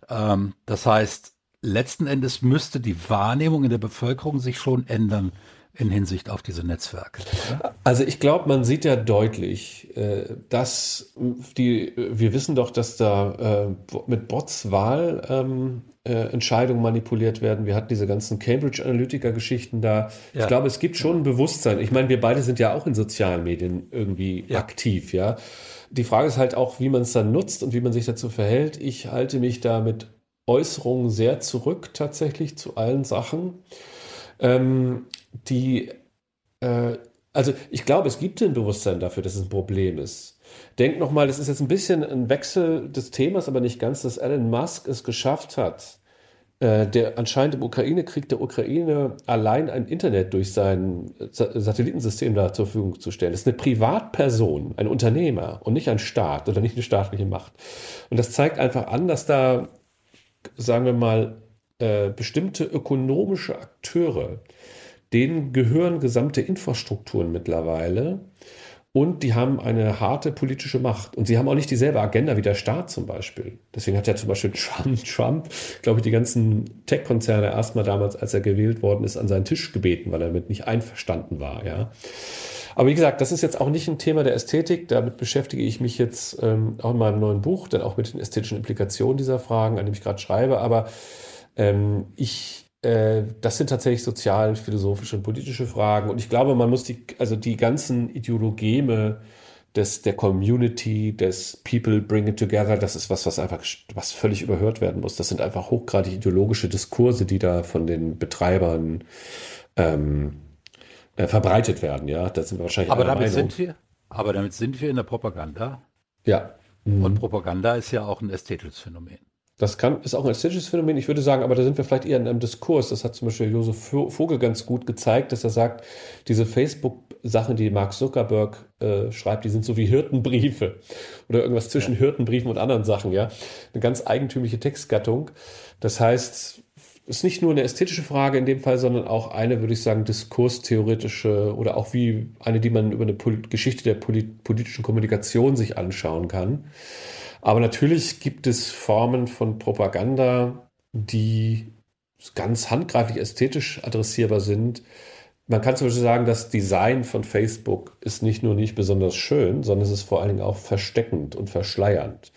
Ähm, das heißt, letzten Endes müsste die Wahrnehmung in der Bevölkerung sich schon ändern in Hinsicht auf diese Netzwerke. Oder? Also ich glaube, man sieht ja deutlich, äh, dass die, wir wissen doch, dass da äh, mit Bots Wahlentscheidungen ähm, äh, manipuliert werden. Wir hatten diese ganzen Cambridge Analytica-Geschichten da. Ja. Ich glaube, es gibt schon ein Bewusstsein. Ich meine, wir beide sind ja auch in sozialen Medien irgendwie ja. aktiv, ja. Die Frage ist halt auch, wie man es dann nutzt und wie man sich dazu verhält. Ich halte mich da mit Äußerungen sehr zurück tatsächlich zu allen Sachen. Ähm, die, äh, also ich glaube, es gibt ein Bewusstsein dafür, dass es ein Problem ist. Denk nochmal, das ist jetzt ein bisschen ein Wechsel des Themas, aber nicht ganz, dass Elon Musk es geschafft hat, äh, der anscheinend im Ukraine-Krieg der Ukraine allein ein Internet durch sein Satellitensystem da zur Verfügung zu stellen. Das ist eine Privatperson, ein Unternehmer und nicht ein Staat oder nicht eine staatliche Macht. Und das zeigt einfach an, dass da, sagen wir mal, äh, bestimmte ökonomische Akteure, denen gehören gesamte Infrastrukturen mittlerweile, und die haben eine harte politische Macht. Und sie haben auch nicht dieselbe Agenda wie der Staat zum Beispiel. Deswegen hat ja zum Beispiel Trump, [laughs] Trump glaube ich, die ganzen Tech-Konzerne erstmal damals, als er gewählt worden ist, an seinen Tisch gebeten, weil er damit nicht einverstanden war. Ja. Aber wie gesagt, das ist jetzt auch nicht ein Thema der Ästhetik. Damit beschäftige ich mich jetzt ähm, auch in meinem neuen Buch, dann auch mit den ästhetischen Implikationen dieser Fragen, an dem ich gerade schreibe. Aber ähm, ich äh, das sind tatsächlich sozial, philosophische und politische Fragen. Und ich glaube, man muss die, also die ganzen Ideologeme des, der Community, des People bring it together, das ist was, was einfach, was völlig überhört werden muss. Das sind einfach hochgradig ideologische Diskurse, die da von den Betreibern ähm, äh, verbreitet werden. Ja, da sind wir wahrscheinlich. Aber damit Meinung. sind wir, aber damit sind wir in der Propaganda. Ja. Und Propaganda ist ja auch ein ästhetisches Phänomen. Das kann, ist auch ein ästhetisches Phänomen. Ich würde sagen, aber da sind wir vielleicht eher in einem Diskurs. Das hat zum Beispiel Josef Vogel ganz gut gezeigt, dass er sagt, diese Facebook-Sachen, die Mark Zuckerberg äh, schreibt, die sind so wie Hirtenbriefe oder irgendwas zwischen ja. Hirtenbriefen und anderen Sachen, ja. Eine ganz eigentümliche Textgattung. Das heißt, ist nicht nur eine ästhetische Frage in dem Fall, sondern auch eine, würde ich sagen, diskurstheoretische oder auch wie eine, die man über eine Pol Geschichte der polit politischen Kommunikation sich anschauen kann. Aber natürlich gibt es Formen von Propaganda, die ganz handgreiflich ästhetisch adressierbar sind. Man kann zum Beispiel sagen, das Design von Facebook ist nicht nur nicht besonders schön, sondern es ist vor allen Dingen auch versteckend und verschleiernd.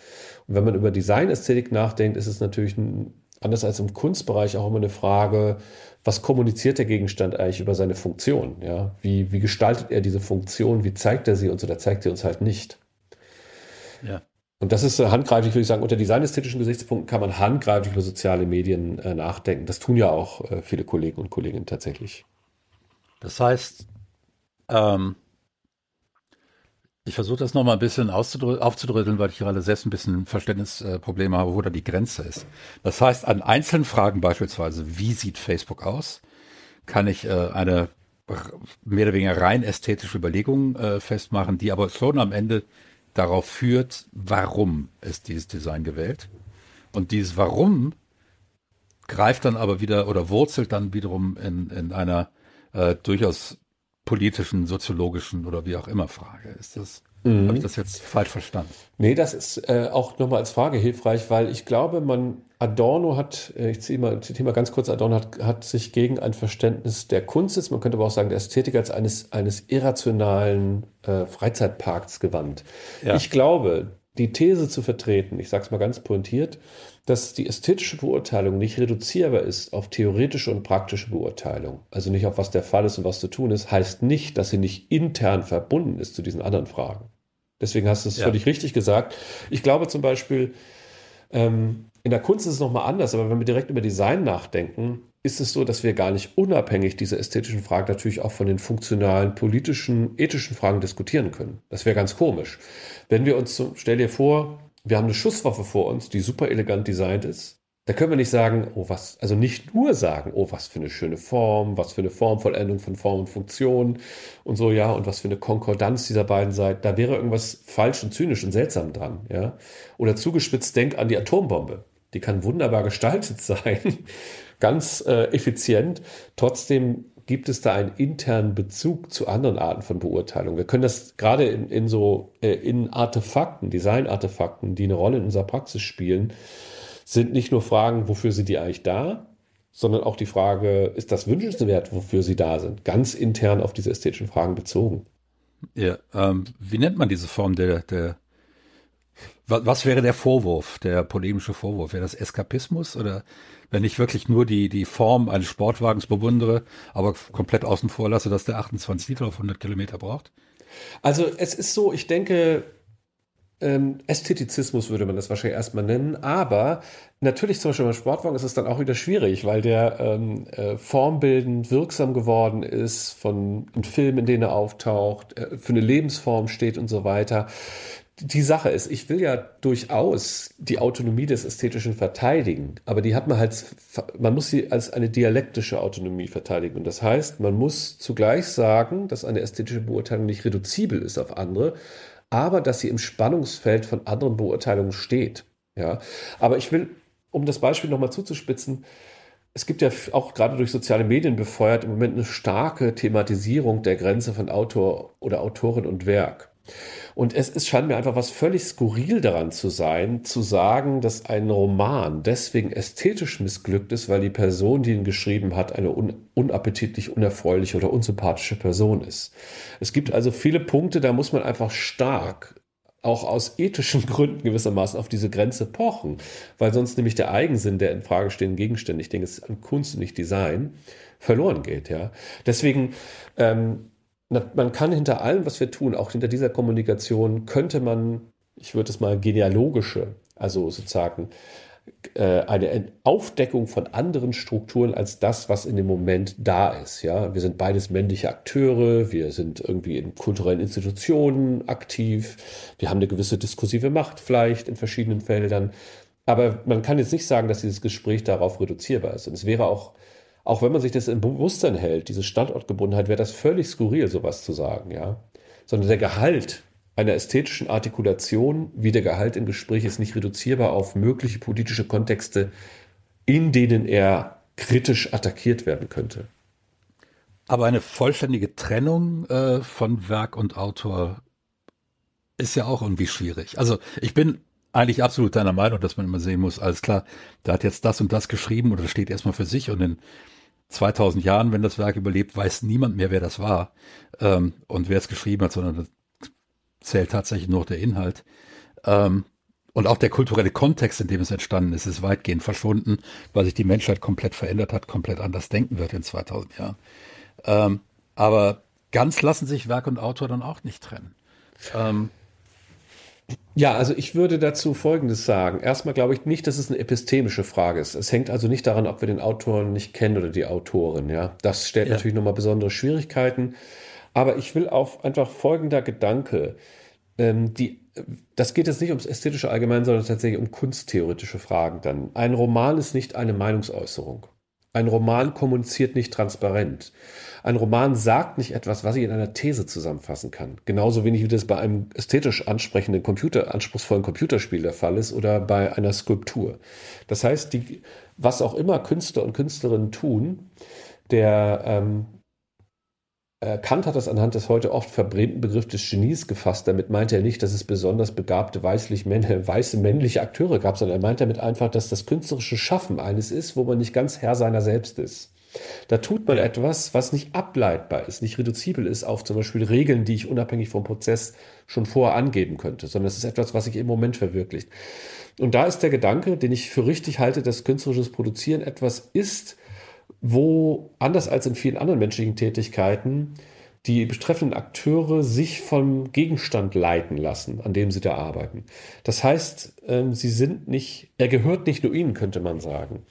Und wenn man über Designästhetik nachdenkt, ist es natürlich ein, anders als im Kunstbereich auch immer eine Frage, was kommuniziert der Gegenstand eigentlich über seine Funktion? Ja? Wie, wie gestaltet er diese Funktion? Wie zeigt er sie uns oder zeigt sie uns halt nicht? Ja. Und das ist äh, handgreiflich, würde ich sagen, unter designästhetischen Gesichtspunkten kann man handgreiflich über soziale Medien äh, nachdenken. Das tun ja auch äh, viele Kollegen und Kolleginnen tatsächlich. Das heißt, ähm, ich versuche das nochmal ein bisschen aufzudröseln, weil ich gerade selbst ein bisschen Verständnisprobleme habe, wo da die Grenze ist. Das heißt, an einzelnen Fragen beispielsweise, wie sieht Facebook aus, kann ich äh, eine mehr oder weniger rein ästhetische Überlegung äh, festmachen, die aber schon am Ende darauf führt, warum ist dieses Design gewählt. Und dieses Warum greift dann aber wieder oder wurzelt dann wiederum in, in einer äh, durchaus politischen, soziologischen oder wie auch immer Frage. Ist das, mhm. habe ich das jetzt falsch verstanden? Nee, das ist äh, auch nochmal als Frage hilfreich, weil ich glaube, man Adorno hat, äh, ich ziehe mal, zitiere mal ganz kurz, Adorno hat, hat sich gegen ein Verständnis der Kunst, man könnte aber auch sagen, der Ästhetik als eines, eines irrationalen äh, Freizeitparks gewandt. Ja. Ich glaube, die These zu vertreten, ich sage es mal ganz pointiert, dass die ästhetische Beurteilung nicht reduzierbar ist auf theoretische und praktische Beurteilung, also nicht auf was der Fall ist und was zu tun ist, heißt nicht, dass sie nicht intern verbunden ist zu diesen anderen Fragen. Deswegen hast du es ja. völlig richtig gesagt. Ich glaube zum Beispiel, ähm, in der Kunst ist es nochmal anders, aber wenn wir direkt über Design nachdenken, ist es so, dass wir gar nicht unabhängig dieser ästhetischen Fragen natürlich auch von den funktionalen, politischen, ethischen Fragen diskutieren können. Das wäre ganz komisch. Wenn wir uns, stell dir vor, wir haben eine Schusswaffe vor uns, die super elegant designt ist, da können wir nicht sagen, oh was, also nicht nur sagen, oh was für eine schöne Form, was für eine Formvollendung von Form und Funktion und so, ja, und was für eine Konkordanz dieser beiden Seiten. Da wäre irgendwas falsch und zynisch und seltsam dran, ja. Oder zugespitzt, denk an die Atombombe. Die kann wunderbar gestaltet [laughs] sein, ganz äh, effizient. Trotzdem gibt es da einen internen Bezug zu anderen Arten von Beurteilung. Wir können das gerade in, in so äh, in Artefakten, Design-Artefakten, die eine Rolle in unserer Praxis spielen, sind nicht nur Fragen, wofür sind die eigentlich da, sondern auch die Frage, ist das wünschenswert, wofür sie da sind, ganz intern auf diese ästhetischen Fragen bezogen. Ja, ähm, wie nennt man diese Form der, der was, was wäre der Vorwurf, der polemische Vorwurf? Wäre das Eskapismus oder wenn ich wirklich nur die, die Form eines Sportwagens bewundere, aber komplett außen vor lasse, dass der 28 Liter auf 100 Kilometer braucht? Also es ist so, ich denke, ähm, Ästhetizismus würde man das wahrscheinlich erstmal nennen, aber natürlich zum Beispiel beim Sportwagen ist es dann auch wieder schwierig, weil der ähm, äh, formbildend wirksam geworden ist von Filmen, in denen er auftaucht, äh, für eine Lebensform steht und so weiter. Die Sache ist, ich will ja durchaus die Autonomie des Ästhetischen verteidigen, aber die hat man halt, man muss sie als eine dialektische Autonomie verteidigen. Und das heißt, man muss zugleich sagen, dass eine ästhetische Beurteilung nicht reduzibel ist auf andere, aber dass sie im Spannungsfeld von anderen Beurteilungen steht. Ja, aber ich will, um das Beispiel nochmal zuzuspitzen, es gibt ja auch gerade durch soziale Medien befeuert im Moment eine starke Thematisierung der Grenze von Autor oder Autorin und Werk. Und es ist, scheint mir einfach was völlig skurril daran zu sein, zu sagen, dass ein Roman deswegen ästhetisch missglückt ist, weil die Person, die ihn geschrieben hat, eine un unappetitlich, unerfreuliche oder unsympathische Person ist. Es gibt also viele Punkte, da muss man einfach stark auch aus ethischen [laughs] Gründen gewissermaßen auf diese Grenze pochen, weil sonst nämlich der Eigensinn der in Frage stehenden Gegenstände, ich denke, es ist an Kunst und nicht Design, verloren geht. Ja, deswegen ähm, man kann hinter allem, was wir tun, auch hinter dieser Kommunikation, könnte man, ich würde es mal genealogische, also sozusagen äh, eine Aufdeckung von anderen Strukturen als das, was in dem Moment da ist. Ja, wir sind beides männliche Akteure, wir sind irgendwie in kulturellen Institutionen aktiv, wir haben eine gewisse diskursive Macht vielleicht in verschiedenen Feldern. Aber man kann jetzt nicht sagen, dass dieses Gespräch darauf reduzierbar ist. Und es wäre auch auch wenn man sich das im Bewusstsein hält, diese Standortgebundenheit, wäre das völlig skurril, sowas zu sagen, ja. Sondern der Gehalt einer ästhetischen Artikulation, wie der Gehalt im Gespräch, ist nicht reduzierbar auf mögliche politische Kontexte, in denen er kritisch attackiert werden könnte. Aber eine vollständige Trennung äh, von Werk und Autor ist ja auch irgendwie schwierig. Also ich bin eigentlich absolut deiner Meinung, dass man immer sehen muss, alles klar, der hat jetzt das und das geschrieben oder steht erstmal für sich und in 2000 Jahren, wenn das Werk überlebt, weiß niemand mehr, wer das war ähm, und wer es geschrieben hat, sondern zählt tatsächlich nur der Inhalt. Ähm, und auch der kulturelle Kontext, in dem es entstanden ist, ist weitgehend verschwunden, weil sich die Menschheit komplett verändert hat, komplett anders denken wird in 2000 Jahren. Ähm, aber ganz lassen sich Werk und Autor dann auch nicht trennen. Ähm, ja, also ich würde dazu Folgendes sagen. Erstmal glaube ich nicht, dass es eine epistemische Frage ist. Es hängt also nicht daran, ob wir den Autoren nicht kennen oder die Autorin. Ja, das stellt ja. natürlich nochmal besondere Schwierigkeiten. Aber ich will auf einfach folgender Gedanke. Ähm, die, das geht jetzt nicht ums ästhetische allgemein, sondern tatsächlich um kunsttheoretische Fragen dann. Ein Roman ist nicht eine Meinungsäußerung. Ein Roman kommuniziert nicht transparent. Ein Roman sagt nicht etwas, was ich in einer These zusammenfassen kann. Genauso wenig wie das bei einem ästhetisch ansprechenden Computer, anspruchsvollen Computerspiel der Fall ist oder bei einer Skulptur. Das heißt, die, was auch immer Künstler und Künstlerinnen tun, der ähm, äh, Kant hat das anhand des heute oft verbrämten Begriffs des Genies gefasst. Damit meinte er nicht, dass es besonders begabte weißlich, [laughs] weiße männliche Akteure gab, sondern er meint damit einfach, dass das künstlerische Schaffen eines ist, wo man nicht ganz Herr seiner selbst ist. Da tut man etwas, was nicht ableitbar ist, nicht reduzibel ist auf zum Beispiel Regeln, die ich unabhängig vom Prozess schon vorher angeben könnte, sondern es ist etwas, was sich im Moment verwirklicht. Und da ist der Gedanke, den ich für richtig halte, dass künstlerisches Produzieren etwas ist, wo anders als in vielen anderen menschlichen Tätigkeiten die betreffenden Akteure sich vom Gegenstand leiten lassen, an dem sie da arbeiten. Das heißt, ähm, sie sind nicht, er gehört nicht nur ihnen, könnte man sagen.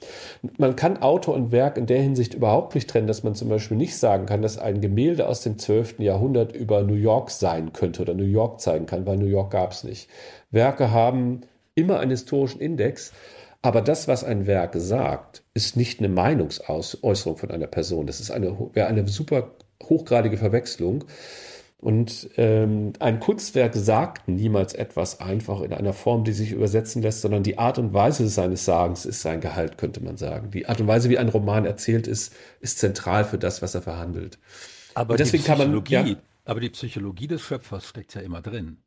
Man kann Autor und Werk in der Hinsicht überhaupt nicht trennen, dass man zum Beispiel nicht sagen kann, dass ein Gemälde aus dem 12. Jahrhundert über New York sein könnte oder New York zeigen kann, weil New York gab es nicht. Werke haben immer einen historischen Index, aber das, was ein Werk sagt, ist nicht eine Meinungsäußerung von einer Person. Das ist eine, wäre eine super hochgradige Verwechslung. Und ähm, ein Kunstwerk sagt niemals etwas einfach in einer Form, die sich übersetzen lässt, sondern die Art und Weise seines Sagens ist sein Gehalt, könnte man sagen. Die Art und Weise, wie ein Roman erzählt ist, ist zentral für das, was er verhandelt. Aber, deswegen kann man, ja, aber die Psychologie des Schöpfers steckt ja immer drin.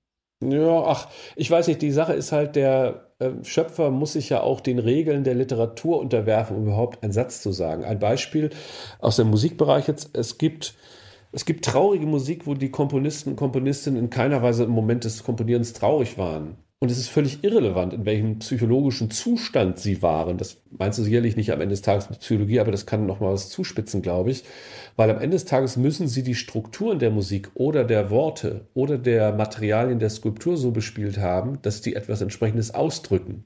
Ja, ach, ich weiß nicht, die Sache ist halt, der äh, Schöpfer muss sich ja auch den Regeln der Literatur unterwerfen, um überhaupt einen Satz zu sagen. Ein Beispiel aus dem Musikbereich jetzt, es gibt, es gibt traurige Musik, wo die Komponisten und Komponistinnen in keiner Weise im Moment des Komponierens traurig waren. Und es ist völlig irrelevant, in welchem psychologischen Zustand sie waren. Das meinst du sicherlich nicht am Ende des Tages mit Psychologie, aber das kann noch mal was zuspitzen, glaube ich. Weil am Ende des Tages müssen sie die Strukturen der Musik oder der Worte oder der Materialien der Skulptur so bespielt haben, dass die etwas entsprechendes ausdrücken.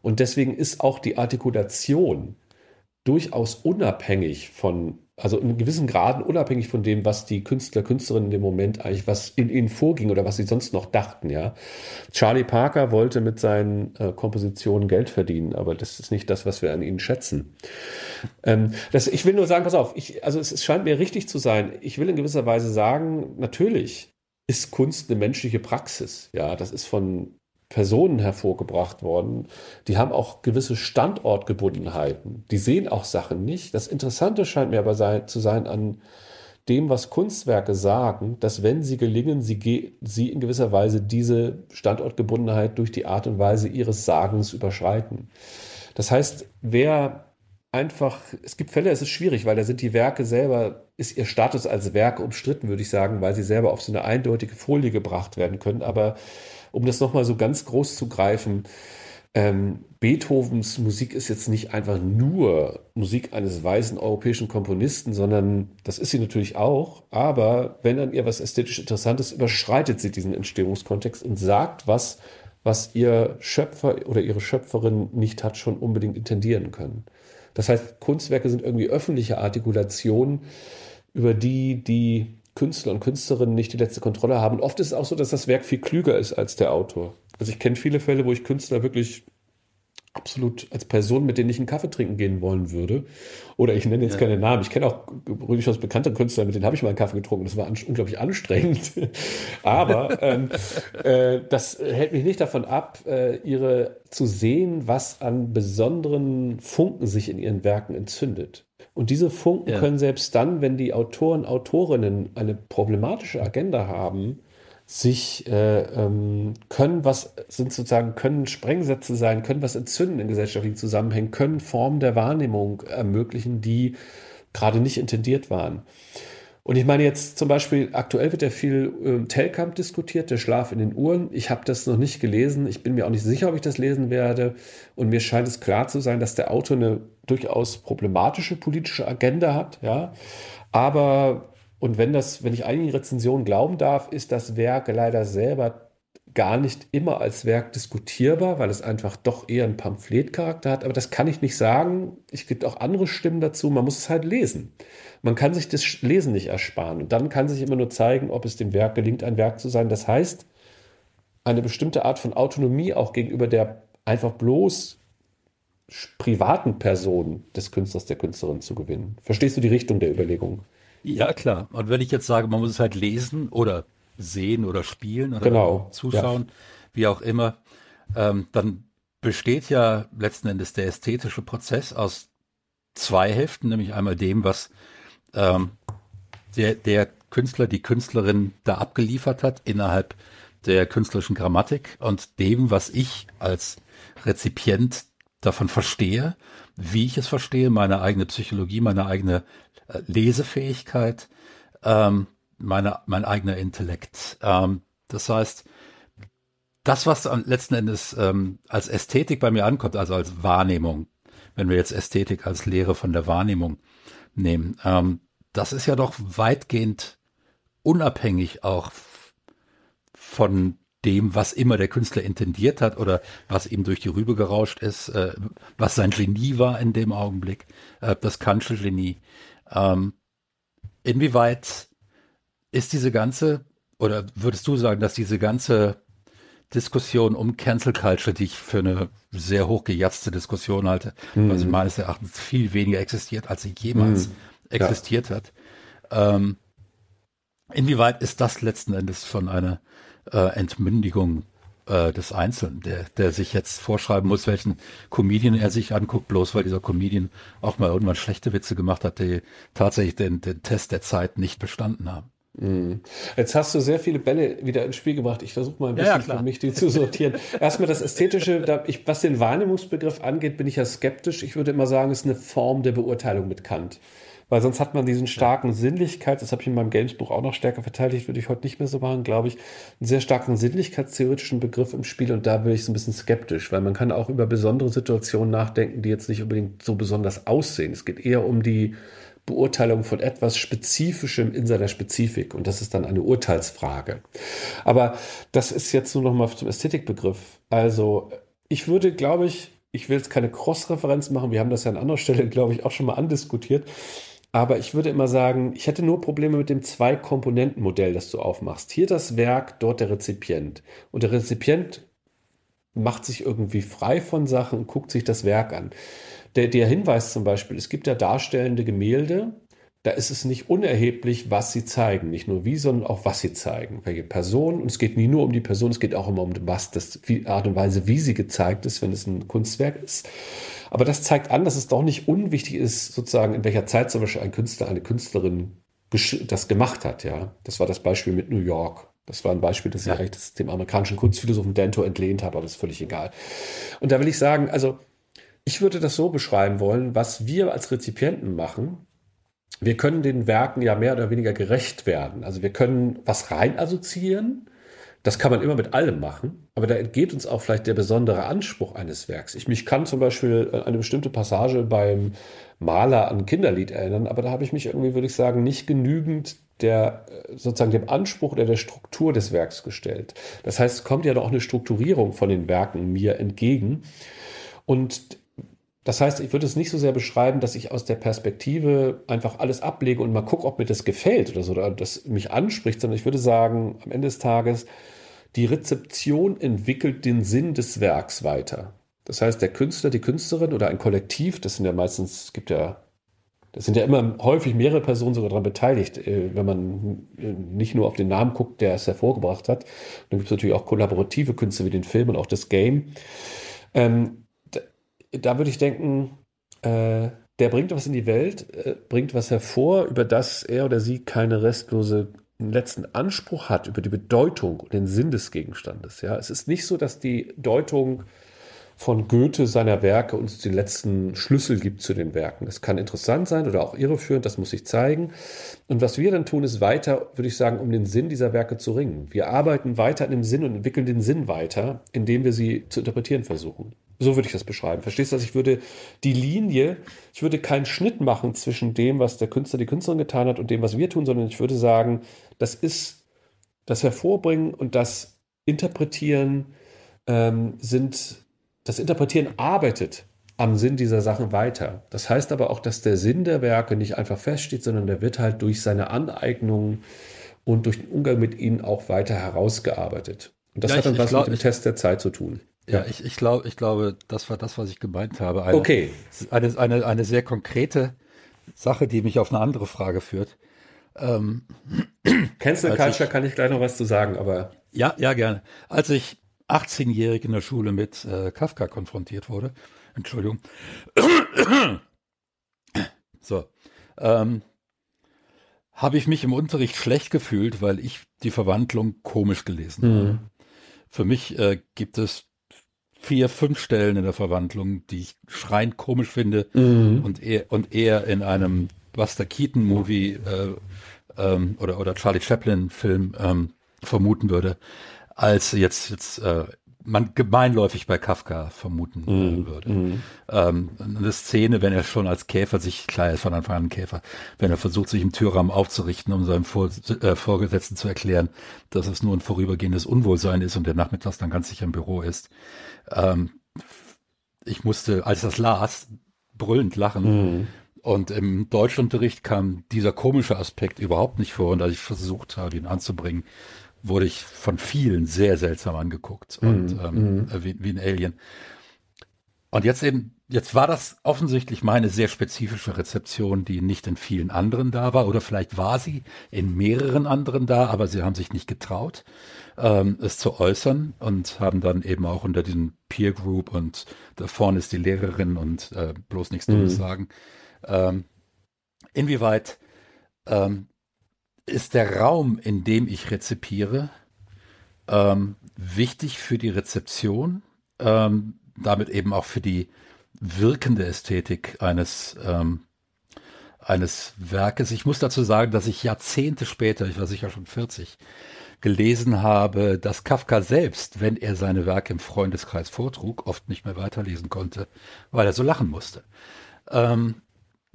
Und deswegen ist auch die Artikulation durchaus unabhängig von Also in gewissen Graden unabhängig von dem, was die Künstler, Künstlerinnen in dem Moment eigentlich, was in ihnen vorging oder was sie sonst noch dachten, ja. Charlie Parker wollte mit seinen äh, Kompositionen Geld verdienen, aber das ist nicht das, was wir an ihnen schätzen. Ähm, das, ich will nur sagen, pass auf, ich, also es, es scheint mir richtig zu sein. Ich will in gewisser Weise sagen, natürlich ist Kunst eine menschliche Praxis. Ja, das ist von Personen hervorgebracht worden, die haben auch gewisse Standortgebundenheiten. Die sehen auch Sachen nicht. Das Interessante scheint mir aber sein, zu sein an dem, was Kunstwerke sagen, dass wenn sie gelingen, sie, sie in gewisser Weise diese Standortgebundenheit durch die Art und Weise ihres Sagens überschreiten. Das heißt, wer einfach, es gibt Fälle, es ist schwierig, weil da sind die Werke selber, ist ihr Status als Werk umstritten, würde ich sagen, weil sie selber auf so eine eindeutige Folie gebracht werden können. Aber um das nochmal so ganz groß zu greifen, ähm, Beethovens Musik ist jetzt nicht einfach nur Musik eines weißen europäischen Komponisten, sondern das ist sie natürlich auch. Aber wenn an ihr was ästhetisch Interessantes überschreitet sie diesen Entstehungskontext und sagt was, was ihr Schöpfer oder ihre Schöpferin nicht hat schon unbedingt intendieren können. Das heißt, Kunstwerke sind irgendwie öffentliche Artikulationen, über die die Künstler und Künstlerinnen nicht die letzte Kontrolle haben. oft ist es auch so, dass das Werk viel klüger ist als der Autor. Also ich kenne viele Fälle, wo ich Künstler wirklich absolut als Person, mit denen ich einen Kaffee trinken gehen wollen würde. Oder ich nenne jetzt ja. keine Namen. Ich kenne auch durchaus bekannte Künstler, mit denen habe ich mal einen Kaffee getrunken. Das war an, unglaublich anstrengend. [laughs] Aber ähm, äh, das hält mich nicht davon ab, äh, ihre zu sehen, was an besonderen Funken sich in ihren Werken entzündet. Und diese Funken ja. können selbst dann, wenn die Autoren, Autorinnen eine problematische Agenda haben, sich äh, ähm, können was sind sozusagen können Sprengsätze sein, können was entzünden in gesellschaftlichen Zusammenhängen, können Formen der Wahrnehmung ermöglichen, die gerade nicht intendiert waren. Und ich meine jetzt zum Beispiel, aktuell wird ja viel äh, Telkamp diskutiert, der Schlaf in den Uhren. Ich habe das noch nicht gelesen. Ich bin mir auch nicht sicher, ob ich das lesen werde. Und mir scheint es klar zu sein, dass der Autor eine durchaus problematische politische Agenda hat. Ja, aber und wenn das, wenn ich einigen Rezensionen glauben darf, ist das Werk leider selber gar nicht immer als Werk diskutierbar, weil es einfach doch eher einen Pamphletcharakter hat. Aber das kann ich nicht sagen. Es gibt auch andere Stimmen dazu. Man muss es halt lesen. Man kann sich das Lesen nicht ersparen. Und dann kann sich immer nur zeigen, ob es dem Werk gelingt, ein Werk zu sein. Das heißt, eine bestimmte Art von Autonomie auch gegenüber der einfach bloß privaten Person des Künstlers, der Künstlerin zu gewinnen. Verstehst du die Richtung der Überlegung? Ja, klar. Und wenn ich jetzt sage, man muss es halt lesen oder sehen oder spielen oder genau, zuschauen, ja. wie auch immer, ähm, dann besteht ja letzten Endes der ästhetische Prozess aus zwei Hälften, nämlich einmal dem, was ähm, der, der Künstler, die Künstlerin da abgeliefert hat innerhalb der künstlerischen Grammatik und dem, was ich als Rezipient davon verstehe, wie ich es verstehe, meine eigene Psychologie, meine eigene äh, Lesefähigkeit, ähm, meine, mein eigener Intellekt. Ähm, das heißt, das, was letzten Endes ähm, als Ästhetik bei mir ankommt, also als Wahrnehmung, wenn wir jetzt Ästhetik als Lehre von der Wahrnehmung nehmen, ähm, das ist ja doch weitgehend unabhängig auch von dem, was immer der Künstler intendiert hat oder was ihm durch die Rübe gerauscht ist, äh, was sein Genie war in dem Augenblick, äh, das Kantsche Genie. Ähm, inwieweit ist diese ganze, oder würdest du sagen, dass diese ganze Diskussion um Cancel Culture, die ich für eine sehr hochgejatzte Diskussion halte, mhm. also meines Erachtens viel weniger existiert, als sie jemals mhm. existiert ja. hat. Ähm, inwieweit ist das letzten Endes von einer äh, Entmündigung äh, des Einzelnen, der, der sich jetzt vorschreiben muss, welchen Comedian er sich anguckt, bloß weil dieser Comedian auch mal irgendwann schlechte Witze gemacht hat, die tatsächlich den, den Test der Zeit nicht bestanden haben. Mhm. Jetzt hast du sehr viele Bälle wieder ins Spiel gebracht. Ich versuche mal ein bisschen ja, für mich die zu sortieren. [laughs] Erstmal das Ästhetische, da ich, was den Wahrnehmungsbegriff angeht, bin ich ja skeptisch. Ich würde immer sagen, es ist eine Form der Beurteilung mit Kant weil sonst hat man diesen starken Sinnlichkeits, das habe ich in meinem Gamesbuch auch noch stärker verteidigt, würde ich heute nicht mehr so machen, glaube ich, einen sehr starken sinnlichkeitstheoretischen Begriff im Spiel und da bin ich so ein bisschen skeptisch, weil man kann auch über besondere Situationen nachdenken, die jetzt nicht unbedingt so besonders aussehen. Es geht eher um die Beurteilung von etwas Spezifischem in seiner Spezifik und das ist dann eine Urteilsfrage. Aber das ist jetzt nur noch mal zum Ästhetikbegriff. Also ich würde, glaube ich, ich will jetzt keine Cross-Referenz machen, wir haben das ja an anderer Stelle, glaube ich, auch schon mal andiskutiert. Aber ich würde immer sagen, ich hätte nur Probleme mit dem Zwei-Komponenten-Modell, das du aufmachst. Hier das Werk, dort der Rezipient. Und der Rezipient macht sich irgendwie frei von Sachen und guckt sich das Werk an. Der, der Hinweis zum Beispiel, es gibt ja darstellende Gemälde, da ist es nicht unerheblich, was sie zeigen. Nicht nur wie, sondern auch was sie zeigen. Welche Person. Und es geht nie nur um die Person, es geht auch immer um was, das, die Art und Weise, wie sie gezeigt ist, wenn es ein Kunstwerk ist. Aber das zeigt an, dass es doch nicht unwichtig ist, sozusagen, in welcher Zeit zum Beispiel ein Künstler, eine Künstlerin das gemacht hat. Ja, das war das Beispiel mit New York. Das war ein Beispiel, das ja. ich dem amerikanischen Kunstphilosophen Dento entlehnt habe, aber das ist völlig egal. Und da will ich sagen, also ich würde das so beschreiben wollen, was wir als Rezipienten machen. Wir können den Werken ja mehr oder weniger gerecht werden. Also wir können was rein assoziieren das kann man immer mit allem machen, aber da entgeht uns auch vielleicht der besondere Anspruch eines Werks. Ich mich kann zum Beispiel eine bestimmte Passage beim Maler an Kinderlied erinnern, aber da habe ich mich irgendwie, würde ich sagen, nicht genügend der sozusagen dem Anspruch oder der Struktur des Werks gestellt. Das heißt, es kommt ja noch eine Strukturierung von den Werken mir entgegen. Und das heißt, ich würde es nicht so sehr beschreiben, dass ich aus der Perspektive einfach alles ablege und mal gucke, ob mir das gefällt oder so, oder das mich anspricht, sondern ich würde sagen, am Ende des Tages, die Rezeption entwickelt den Sinn des Werks weiter. Das heißt, der Künstler, die Künstlerin oder ein Kollektiv, das sind ja meistens, es gibt ja, das sind ja immer häufig mehrere Personen sogar daran beteiligt, äh, wenn man äh, nicht nur auf den Namen guckt, der es hervorgebracht hat. Dann gibt es natürlich auch kollaborative Künste wie den Film und auch das Game. Ähm, da, würde ich denken, äh, der bringt was in die Welt, äh, bringt was hervor, über das er oder sie keine restlose letzten Anspruch hat über die Bedeutung und den Sinn des Gegenstandes. Ja, es ist nicht so, dass die Deutung von Goethe seiner Werke uns den letzten Schlüssel gibt zu den Werken. Das kann interessant sein oder auch irreführend, das muss sich zeigen. Und was wir dann tun, ist weiter, würde ich sagen, um den Sinn dieser Werke zu ringen. Wir arbeiten weiter in dem Sinn und entwickeln den Sinn weiter, indem wir sie zu interpretieren versuchen. So würde ich das beschreiben. Verstehst du? Also ich würde die Linie, ich würde keinen Schnitt machen zwischen dem, was der Künstler, die Künstlerin getan hat und dem, was wir tun, sondern ich würde sagen, das ist das Hervorbringen und das Interpretieren ähm, sind, das Interpretieren arbeitet am Sinn dieser Sachen weiter. Das heißt aber auch, dass der Sinn der Werke nicht einfach feststeht, sondern der wird halt durch seine Aneignung und durch den Umgang mit ihnen auch weiter herausgearbeitet. Und das ja, hat dann ich, was ich glaub, mit dem Test der Zeit zu tun. Ja, ich, ich glaube, ich glaube, das war das, was ich gemeint habe. Eine, okay. Eine, eine, eine sehr konkrete Sache, die mich auf eine andere Frage führt. Ähm, Cancel Culture ich, kann ich gleich noch was zu sagen, aber. Ja, ja, gerne. Als ich 18-jährig in der Schule mit äh, Kafka konfrontiert wurde, Entschuldigung. [coughs] so. Ähm, habe ich mich im Unterricht schlecht gefühlt, weil ich die Verwandlung komisch gelesen mhm. habe. Für mich äh, gibt es vier, fünf Stellen in der Verwandlung, die ich schreiend komisch finde mhm. und, eher, und eher in einem Buster Keaton-Movie äh, ähm, oder, oder Charlie Chaplin-Film ähm, vermuten würde, als jetzt, jetzt äh, man gemeinläufig bei Kafka vermuten mhm. würde. Mhm. Ähm, eine Szene, wenn er schon als Käfer sich, klar, er ist von Anfang an ein Käfer, wenn er versucht, sich im Türrahmen aufzurichten, um seinem Vor äh, Vorgesetzten zu erklären, dass es nur ein vorübergehendes Unwohlsein ist und der nachmittags dann ganz sicher im Büro ist. Ähm, ich musste, als das las, brüllend lachen. Mhm. Und im Deutschunterricht kam dieser komische Aspekt überhaupt nicht vor. Und als ich versucht habe, ihn anzubringen, wurde ich von vielen sehr seltsam angeguckt mhm. und ähm, mhm. wie, wie ein Alien. Und jetzt eben, jetzt war das offensichtlich meine sehr spezifische Rezeption, die nicht in vielen anderen da war, oder vielleicht war sie in mehreren anderen da, aber sie haben sich nicht getraut, ähm, es zu äußern und haben dann eben auch unter diesem Peer Group und da vorne ist die Lehrerin und äh, bloß nichts Dummes mhm. sagen. Ähm, inwieweit ähm, ist der Raum, in dem ich rezipiere, ähm, wichtig für die Rezeption, ähm, damit eben auch für die wirkende Ästhetik eines, ähm, eines Werkes. Ich muss dazu sagen, dass ich Jahrzehnte später, ich war sicher schon 40, gelesen habe, dass Kafka selbst, wenn er seine Werke im Freundeskreis vortrug, oft nicht mehr weiterlesen konnte, weil er so lachen musste. Ähm,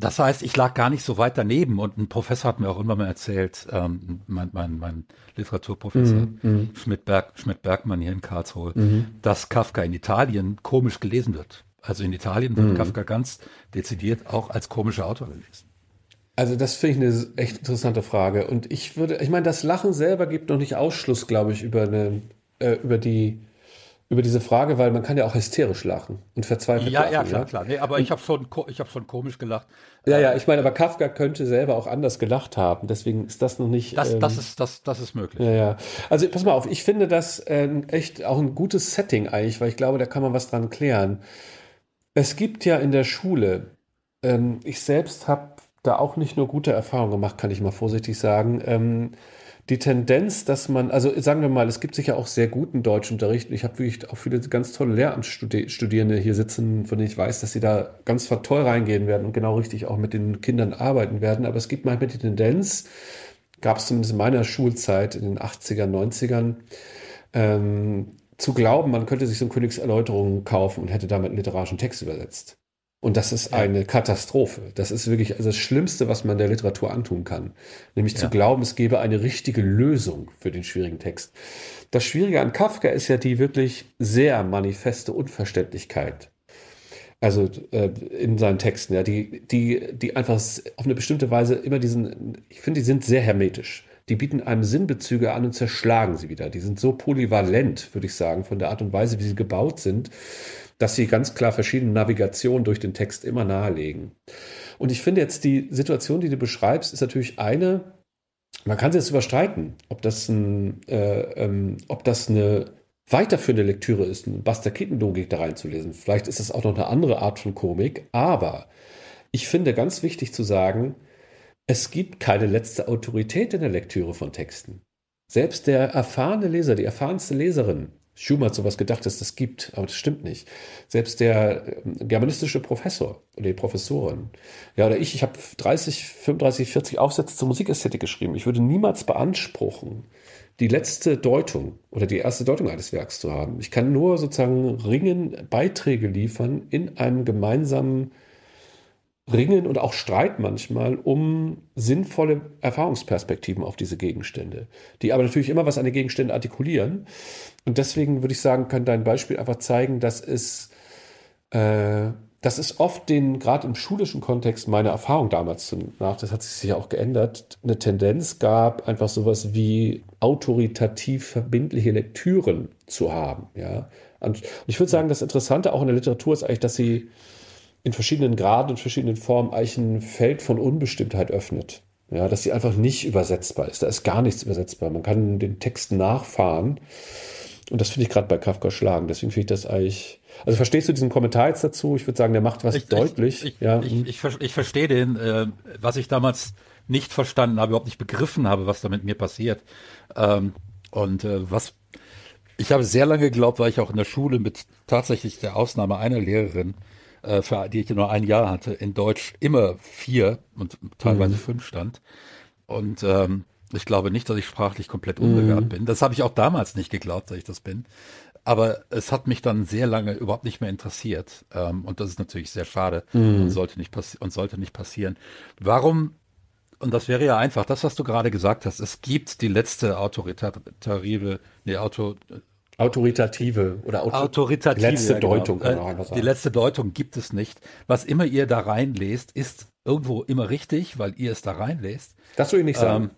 das heißt, ich lag gar nicht so weit daneben und ein Professor hat mir auch immer mal erzählt, ähm, mein, mein, mein Literaturprofessor mm, mm. Schmidt-Berg, Schmidt-Bergmann hier in Karlsruhe, mm. dass Kafka in Italien komisch gelesen wird. Also in Italien wird mhm. Kafka ganz dezidiert auch als komischer Autor gelesen. Also das finde ich eine echt interessante Frage. Und ich würde, ich meine, das Lachen selber gibt noch nicht Ausschluss, glaube ich, über eine, äh, über die, über diese Frage, weil man kann ja auch hysterisch lachen und verzweifelt ja, lachen. Ja, klar, ja? klar. Nee, aber und, ich habe schon, ich habe schon komisch gelacht. Ja, ja, ich meine, aber Kafka könnte selber auch anders gelacht haben. Deswegen ist das noch nicht. Das, ähm, das ist, das, das ist möglich. Ja, ja. Also pass mal auf, ich finde das äh, echt auch ein gutes Setting eigentlich, weil ich glaube, da kann man was dran klären. Es gibt ja in der Schule, ähm, ich selbst habe da auch nicht nur gute Erfahrungen gemacht, kann ich mal vorsichtig sagen. Die Tendenz, dass man, also sagen wir mal, es gibt sicher auch sehr guten Deutschunterricht. Ich habe wirklich auch viele ganz tolle Lehramtsstudierende hier sitzen, von denen ich weiß, dass sie da ganz toll reingehen werden und genau richtig auch mit den Kindern arbeiten werden. Aber es gibt manchmal die Tendenz, gab es zumindest in meiner Schulzeit in den 80ern, 90ern, ähm, zu glauben, man könnte sich so eine Königserläuterung kaufen und hätte damit einen literarischen Text übersetzt. Und das ist eine Katastrophe. Das ist wirklich also das Schlimmste, was man der Literatur antun kann. Nämlich ja. zu glauben, es gäbe eine richtige Lösung für den schwierigen Text. Das Schwierige an Kafka ist ja die wirklich sehr manifeste Unverständlichkeit. Also äh, in seinen Texten, ja, die, die, die einfach auf eine bestimmte Weise immer diesen, ich finde, die sind sehr hermetisch. Die bieten einem Sinnbezüge an und zerschlagen sie wieder. Die sind so polyvalent, würde ich sagen, von der Art und Weise, wie sie gebaut sind dass sie ganz klar verschiedene Navigationen durch den Text immer nahelegen. Und ich finde jetzt die Situation, die du beschreibst, ist natürlich eine, man kann sich jetzt überstreiten, ob das, ein, äh, ähm, ob das eine weiterführende Lektüre ist, eine Buster Keaton-Logik da reinzulesen. Vielleicht ist es auch noch eine andere Art von Komik, aber ich finde ganz wichtig zu sagen, es gibt keine letzte Autorität in der Lektüre von Texten. Selbst der erfahrene Leser, die erfahrenste Leserin Schumann sowas gedacht, dass das gibt, aber das stimmt nicht. Selbst der ähm, germanistische Professor oder die Professorin, ja, oder ich, ich habe 30, 35, 40 Aufsätze zur Musikästhetik geschrieben. Ich würde niemals beanspruchen, die letzte Deutung oder die erste Deutung eines Werks zu haben. Ich kann nur sozusagen ringen, Beiträge liefern in einem gemeinsamen Ringen und auch Streit manchmal um sinnvolle Erfahrungsperspektiven auf diese Gegenstände, die aber natürlich immer was an den Gegenständen artikulieren. Und deswegen würde ich sagen, kann dein Beispiel einfach zeigen, dass es, äh, dass es oft den, gerade im schulischen Kontext, meine Erfahrung damals nach, das hat sich sicher auch geändert, eine Tendenz gab, einfach sowas wie autoritativ verbindliche Lektüren zu haben. Ja? Und ich würde sagen, das Interessante auch in der Literatur ist eigentlich, dass sie in verschiedenen Graden und verschiedenen Formen eigentlich ein Feld von Unbestimmtheit öffnet. Ja, dass sie einfach nicht übersetzbar ist. Da ist gar nichts übersetzbar. Man kann den Text nachfahren. Und das finde ich gerade bei Kafka schlagen. Deswegen finde ich das eigentlich. Also verstehst du diesen Kommentar jetzt dazu? Ich würde sagen, der macht was ich, deutlich. Ich, ich, ja. ich, ich, ich verstehe den, äh, was ich damals nicht verstanden habe, überhaupt nicht begriffen habe, was da mit mir passiert. Ähm, und äh, was ich habe sehr lange geglaubt, weil ich auch in der Schule mit tatsächlich der Ausnahme einer Lehrerin äh, für die ich nur ein Jahr hatte, in Deutsch immer vier und teilweise mhm. fünf stand. Und ähm, ich glaube nicht, dass ich sprachlich komplett unbegabt mhm. bin. Das habe ich auch damals nicht geglaubt, dass ich das bin. Aber es hat mich dann sehr lange überhaupt nicht mehr interessiert. Ähm, und das ist natürlich sehr schade mhm. und, sollte nicht und sollte nicht passieren. Warum und das wäre ja einfach, das, was du gerade gesagt hast, es gibt die letzte autoritative, nee, Auto, Autoritative oder Auto Autoritative, letzte ja, genau. Deutung sagen. Die letzte Deutung gibt es nicht. Was immer ihr da reinlest, ist irgendwo immer richtig, weil ihr es da reinlest. Das würde ich nicht sagen.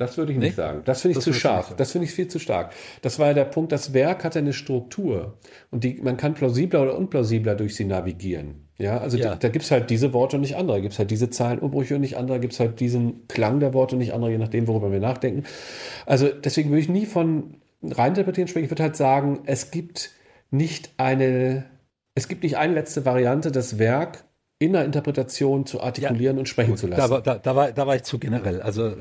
Das würde ich nicht nee? sagen. Das finde ich das zu scharf. Das finde ich viel zu stark. Das war ja der Punkt, das Werk hat eine Struktur und die, man kann plausibler oder unplausibler durch sie navigieren. Ja, also ja. Die, da gibt es halt diese Worte und nicht andere. Da gibt es halt diese Zahlenumbrüche und nicht andere. Da gibt es halt diesen Klang der Worte und nicht andere, je nachdem, worüber wir nachdenken. Also deswegen würde ich nie von reininterpretieren sprechen. Ich würde halt sagen, es gibt nicht eine, es gibt nicht eine letzte Variante, das Werk in der Interpretation zu artikulieren ja, und sprechen gut, zu lassen. Da war, da, da, war, da war ich zu generell. Also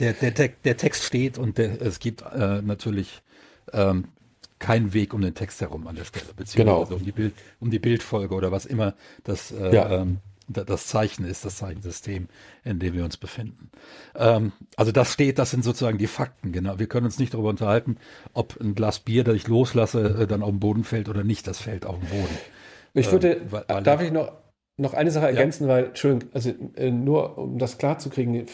der, der, der Text steht und der, es gibt äh, natürlich ähm, keinen Weg um den Text herum an der Stelle, beziehungsweise genau. um, die Bild, um die Bildfolge oder was immer das äh, ja. ähm, das Zeichen ist, das Zeichensystem, in dem wir uns befinden. Ähm, also das steht, das sind sozusagen die Fakten, genau. Wir können uns nicht darüber unterhalten, ob ein Glas Bier, das ich loslasse, äh, dann auf den Boden fällt oder nicht, das fällt auf den Boden. Ich würde, ähm, darf ich noch, noch eine Sache ergänzen, ja. weil, Entschuldigung, also äh, nur um das klar zu kriegen,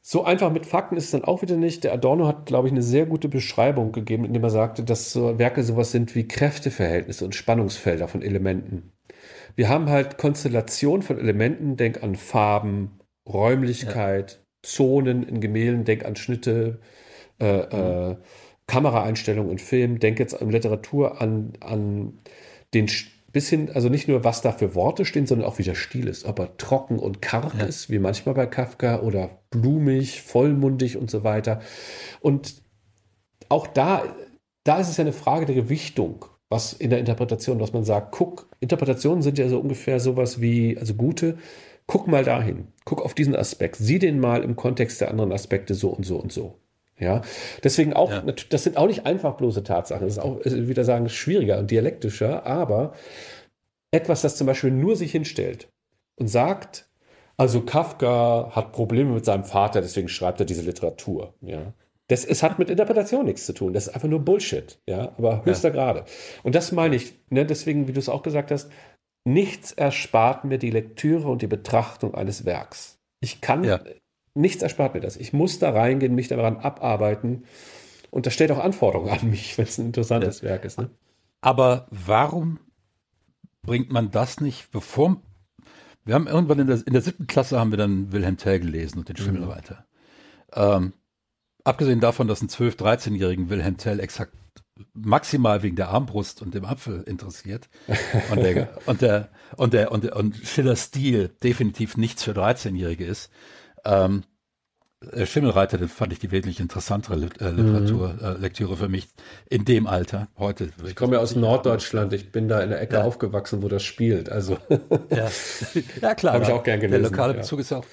so einfach mit Fakten ist es dann auch wieder nicht. Der Adorno hat, glaube ich, eine sehr gute Beschreibung gegeben, indem er sagte, dass so Werke sowas sind wie Kräfteverhältnisse und Spannungsfelder von Elementen wir haben halt Konstellation von Elementen, denk an Farben, Räumlichkeit, ja. Zonen in Gemälden, denk an Schnitte, äh, mhm. äh, Kameraeinstellungen in Film, denk jetzt an Literatur, an, an den bisschen, also nicht nur, was da für Worte stehen, sondern auch wie der Stil ist. Ob er trocken und karg ja. ist, wie manchmal bei Kafka, oder blumig, vollmundig und so weiter. Und auch da, da ist es ja eine Frage der Gewichtung, was in der Interpretation, dass man sagt, guck, Interpretationen sind ja so ungefähr sowas wie, also gute, guck mal dahin, guck auf diesen Aspekt, sieh den mal im Kontext der anderen Aspekte so und so und so. Ja, deswegen auch, ja. das sind auch nicht einfach bloße Tatsachen. Das ist auch, wieder sagen, schwieriger und dialektischer, aber etwas, das zum Beispiel nur sich hinstellt und sagt, also Kafka hat Probleme mit seinem Vater, deswegen schreibt er diese Literatur. Ja, das, es hat mit Interpretation nichts zu tun. Das ist einfach nur Bullshit. Ja, aber höchster ja. Grade. Und das meine ich, ne, deswegen, wie du es auch gesagt hast, nichts erspart mir die Lektüre und die Betrachtung eines Werks. Ich kann ja. Nichts erspart mir das. Ich muss da reingehen, mich daran abarbeiten. Und das stellt auch Anforderungen an mich, wenn es ein interessantes ja. Werk ist. Ne? Aber warum bringt man das nicht, bevor. Wir haben irgendwann in der, in der siebten Klasse haben wir dann Wilhelm Tell gelesen und den Schimmelreiter. Mhm. Ähm, abgesehen davon, dass ein 12-, 13-jährigen Wilhelm Tell exakt maximal wegen der Armbrust und dem Apfel interessiert [laughs] und der und der und der und, der, und Schillers Stil definitiv nichts für 13-Jährige ist, ähm, äh, Schimmelreiter, das fand ich die wesentlich interessantere äh, Literaturlektüre mhm. für mich in dem Alter. Heute. Ich komme ja aus Norddeutschland. Ich bin da in der Ecke ja. aufgewachsen, wo das spielt. Also ja, [laughs] ja klar. Habe ich auch gern gelesen. Der lokale Bezug ist auch.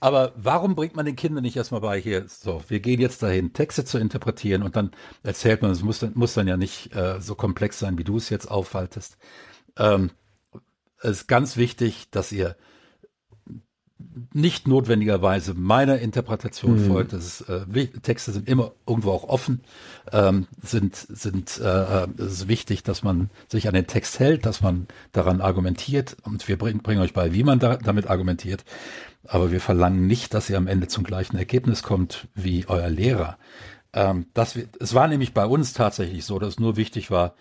Aber warum bringt man den Kindern nicht erstmal bei hier? So, wir gehen jetzt dahin, Texte zu interpretieren und dann erzählt man, es muss, muss dann ja nicht äh, so komplex sein, wie du es jetzt aufhaltest. Ähm, es ist ganz wichtig, dass ihr nicht notwendigerweise meiner Interpretation mhm. folgt. Das ist, äh, Texte sind immer irgendwo auch offen, ähm, sind, sind äh, es ist wichtig, dass man sich an den Text hält, dass man daran argumentiert und wir bringen, bringen euch bei, wie man da, damit argumentiert. Aber wir verlangen nicht, dass ihr am Ende zum gleichen Ergebnis kommt wie euer Lehrer. Ähm, das, es war nämlich bei uns tatsächlich so, dass es nur wichtig war,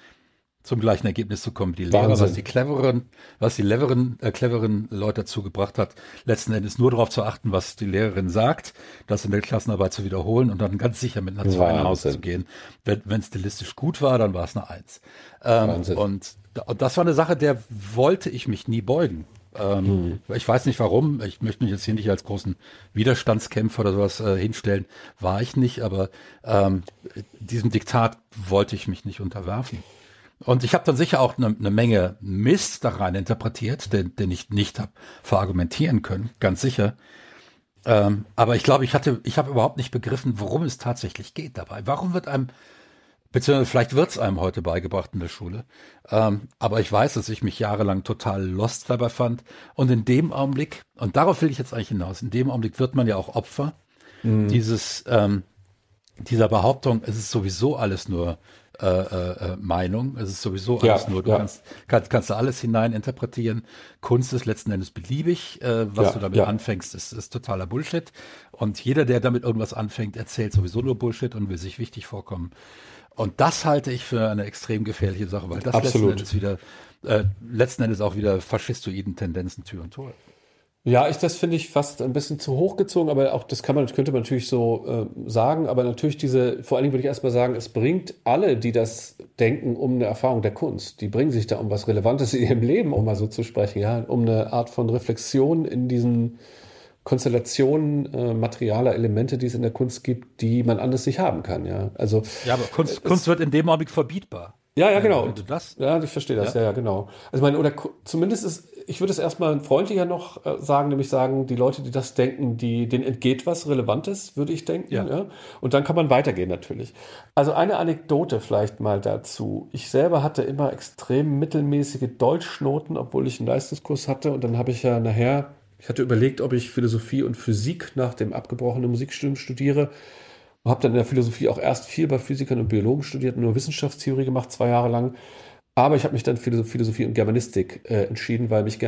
zum gleichen Ergebnis zu kommen. Die Lehrer, was die cleveren, was die cleveren, äh, cleveren Leute dazu gebracht hat, letzten Endes nur darauf zu achten, was die Lehrerin sagt, das in der Klassenarbeit zu wiederholen und dann ganz sicher mit einer 2 nach Hause zu gehen. Wenn es stilistisch gut war, dann war es eine Eins. Ähm, und, und das war eine Sache, der wollte ich mich nie beugen. Ähm, hm. Ich weiß nicht warum. Ich möchte mich jetzt hier nicht als großen Widerstandskämpfer oder sowas äh, hinstellen. War ich nicht, aber ähm, diesem Diktat wollte ich mich nicht unterwerfen. Und ich habe dann sicher auch eine ne Menge Mist da rein interpretiert, den, den ich nicht habe verargumentieren können, ganz sicher. Ähm, aber ich glaube, ich hatte, ich habe überhaupt nicht begriffen, worum es tatsächlich geht dabei. Warum wird einem, beziehungsweise vielleicht wird es einem heute beigebracht in der Schule. Ähm, aber ich weiß, dass ich mich jahrelang total lost dabei fand. Und in dem Augenblick, und darauf will ich jetzt eigentlich hinaus, in dem Augenblick wird man ja auch Opfer mhm. dieses, ähm, dieser Behauptung, es ist sowieso alles nur äh, äh, Meinung. Es ist sowieso alles ja, nur, du ja. kannst, kannst, kannst du alles hinein interpretieren. Kunst ist letzten Endes beliebig. Äh, was ja, du damit anfängst, ist, ist totaler Bullshit. Und jeder, der damit irgendwas anfängt, erzählt sowieso nur Bullshit und will sich wichtig vorkommen. Und das halte ich für eine extrem gefährliche Sache, weil das Absolut. letzten Endes wieder, äh, letzten Endes auch wieder faschistoiden Tendenzen Tür und Tor ja, ich, das finde ich fast ein bisschen zu hochgezogen, aber auch das kann man, könnte man natürlich so äh, sagen. Aber natürlich diese, vor allen Dingen würde ich erstmal sagen, es bringt alle, die das denken, um eine Erfahrung der Kunst. Die bringen sich da um was Relevantes in ihrem Leben, um mal so zu sprechen, ja, um eine Art von Reflexion in diesen Konstellationen äh, materialer Elemente, die es in der Kunst gibt, die man anders nicht haben kann, ja. Also. Ja, aber Kunst, Kunst wird in dem Augenblick verbietbar. Ja, ja, genau. ja, ich verstehe das, ja, ja, ja genau. Also, ich meine, oder zumindest ist, ich würde es erstmal freundlicher noch äh, sagen, nämlich sagen, die Leute, die das denken, die, denen entgeht was Relevantes, würde ich denken. Ja. ja. Und dann kann man weitergehen natürlich. Also eine Anekdote vielleicht mal dazu. Ich selber hatte immer extrem mittelmäßige Deutschnoten, obwohl ich einen Leistungskurs hatte. Und dann habe ich ja nachher, ich hatte überlegt, ob ich Philosophie und Physik nach dem abgebrochenen Musikstudium studiere und habe dann in der Philosophie auch erst viel bei Physikern und Biologen studiert, nur Wissenschaftstheorie gemacht, zwei Jahre lang. Aber ich habe mich dann für Philosophie und Germanistik äh, entschieden, weil mich,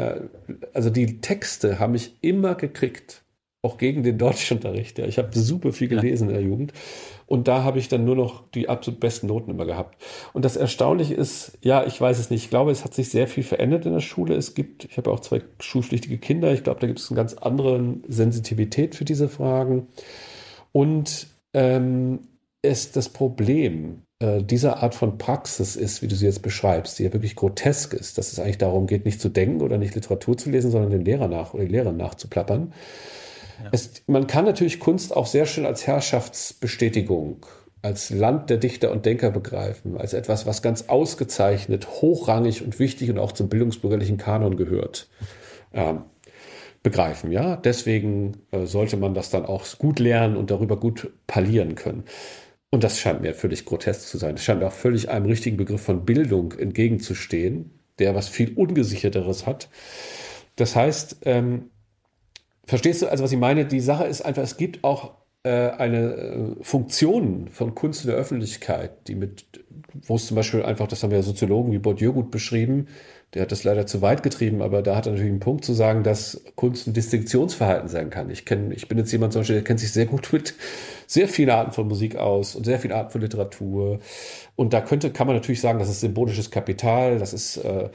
also die Texte haben mich immer gekriegt. auch gegen den Deutschunterricht. Ja. Ich habe super viel gelesen ja. in der Jugend. Und da habe ich dann nur noch die absolut besten Noten immer gehabt. Und das Erstaunliche ist, ja, ich weiß es nicht. Ich glaube, es hat sich sehr viel verändert in der Schule. Es gibt, ich habe auch zwei schulpflichtige Kinder. Ich glaube, da gibt es eine ganz andere Sensitivität für diese Fragen. Und ähm, ist das Problem äh, dieser Art von Praxis ist, wie du sie jetzt beschreibst, die ja wirklich grotesk ist, dass es eigentlich darum geht, nicht zu denken oder nicht Literatur zu lesen, sondern den Lehrer nach oder die Lehrerin nachzuplappern. Ja. Es, man kann natürlich Kunst auch sehr schön als Herrschaftsbestätigung, als Land der Dichter und Denker begreifen, als etwas, was ganz ausgezeichnet, hochrangig und wichtig und auch zum bildungsbürgerlichen Kanon gehört. Ähm, begreifen. Ja, deswegen äh, sollte man das dann auch gut lernen und darüber gut parlieren können. Und das scheint mir völlig grotesk zu sein. Es scheint auch völlig einem richtigen Begriff von Bildung entgegenzustehen, der was viel Ungesicherteres hat. Das heißt, ähm, verstehst du also, was ich meine? Die Sache ist einfach, es gibt auch äh, eine äh, Funktion von Kunst in der Öffentlichkeit, die mit, wo es zum Beispiel einfach, das haben ja Soziologen wie Bourdieu gut beschrieben, der hat das leider zu weit getrieben, aber da hat er natürlich einen Punkt zu sagen, dass Kunst ein Distinktionsverhalten sein kann. Ich kenne, ich bin jetzt jemand zum Beispiel, der kennt sich sehr gut mit sehr vielen Arten von Musik aus und sehr vielen Arten von Literatur. Und da könnte, kann man natürlich sagen, das ist symbolisches Kapital, das ist, äh,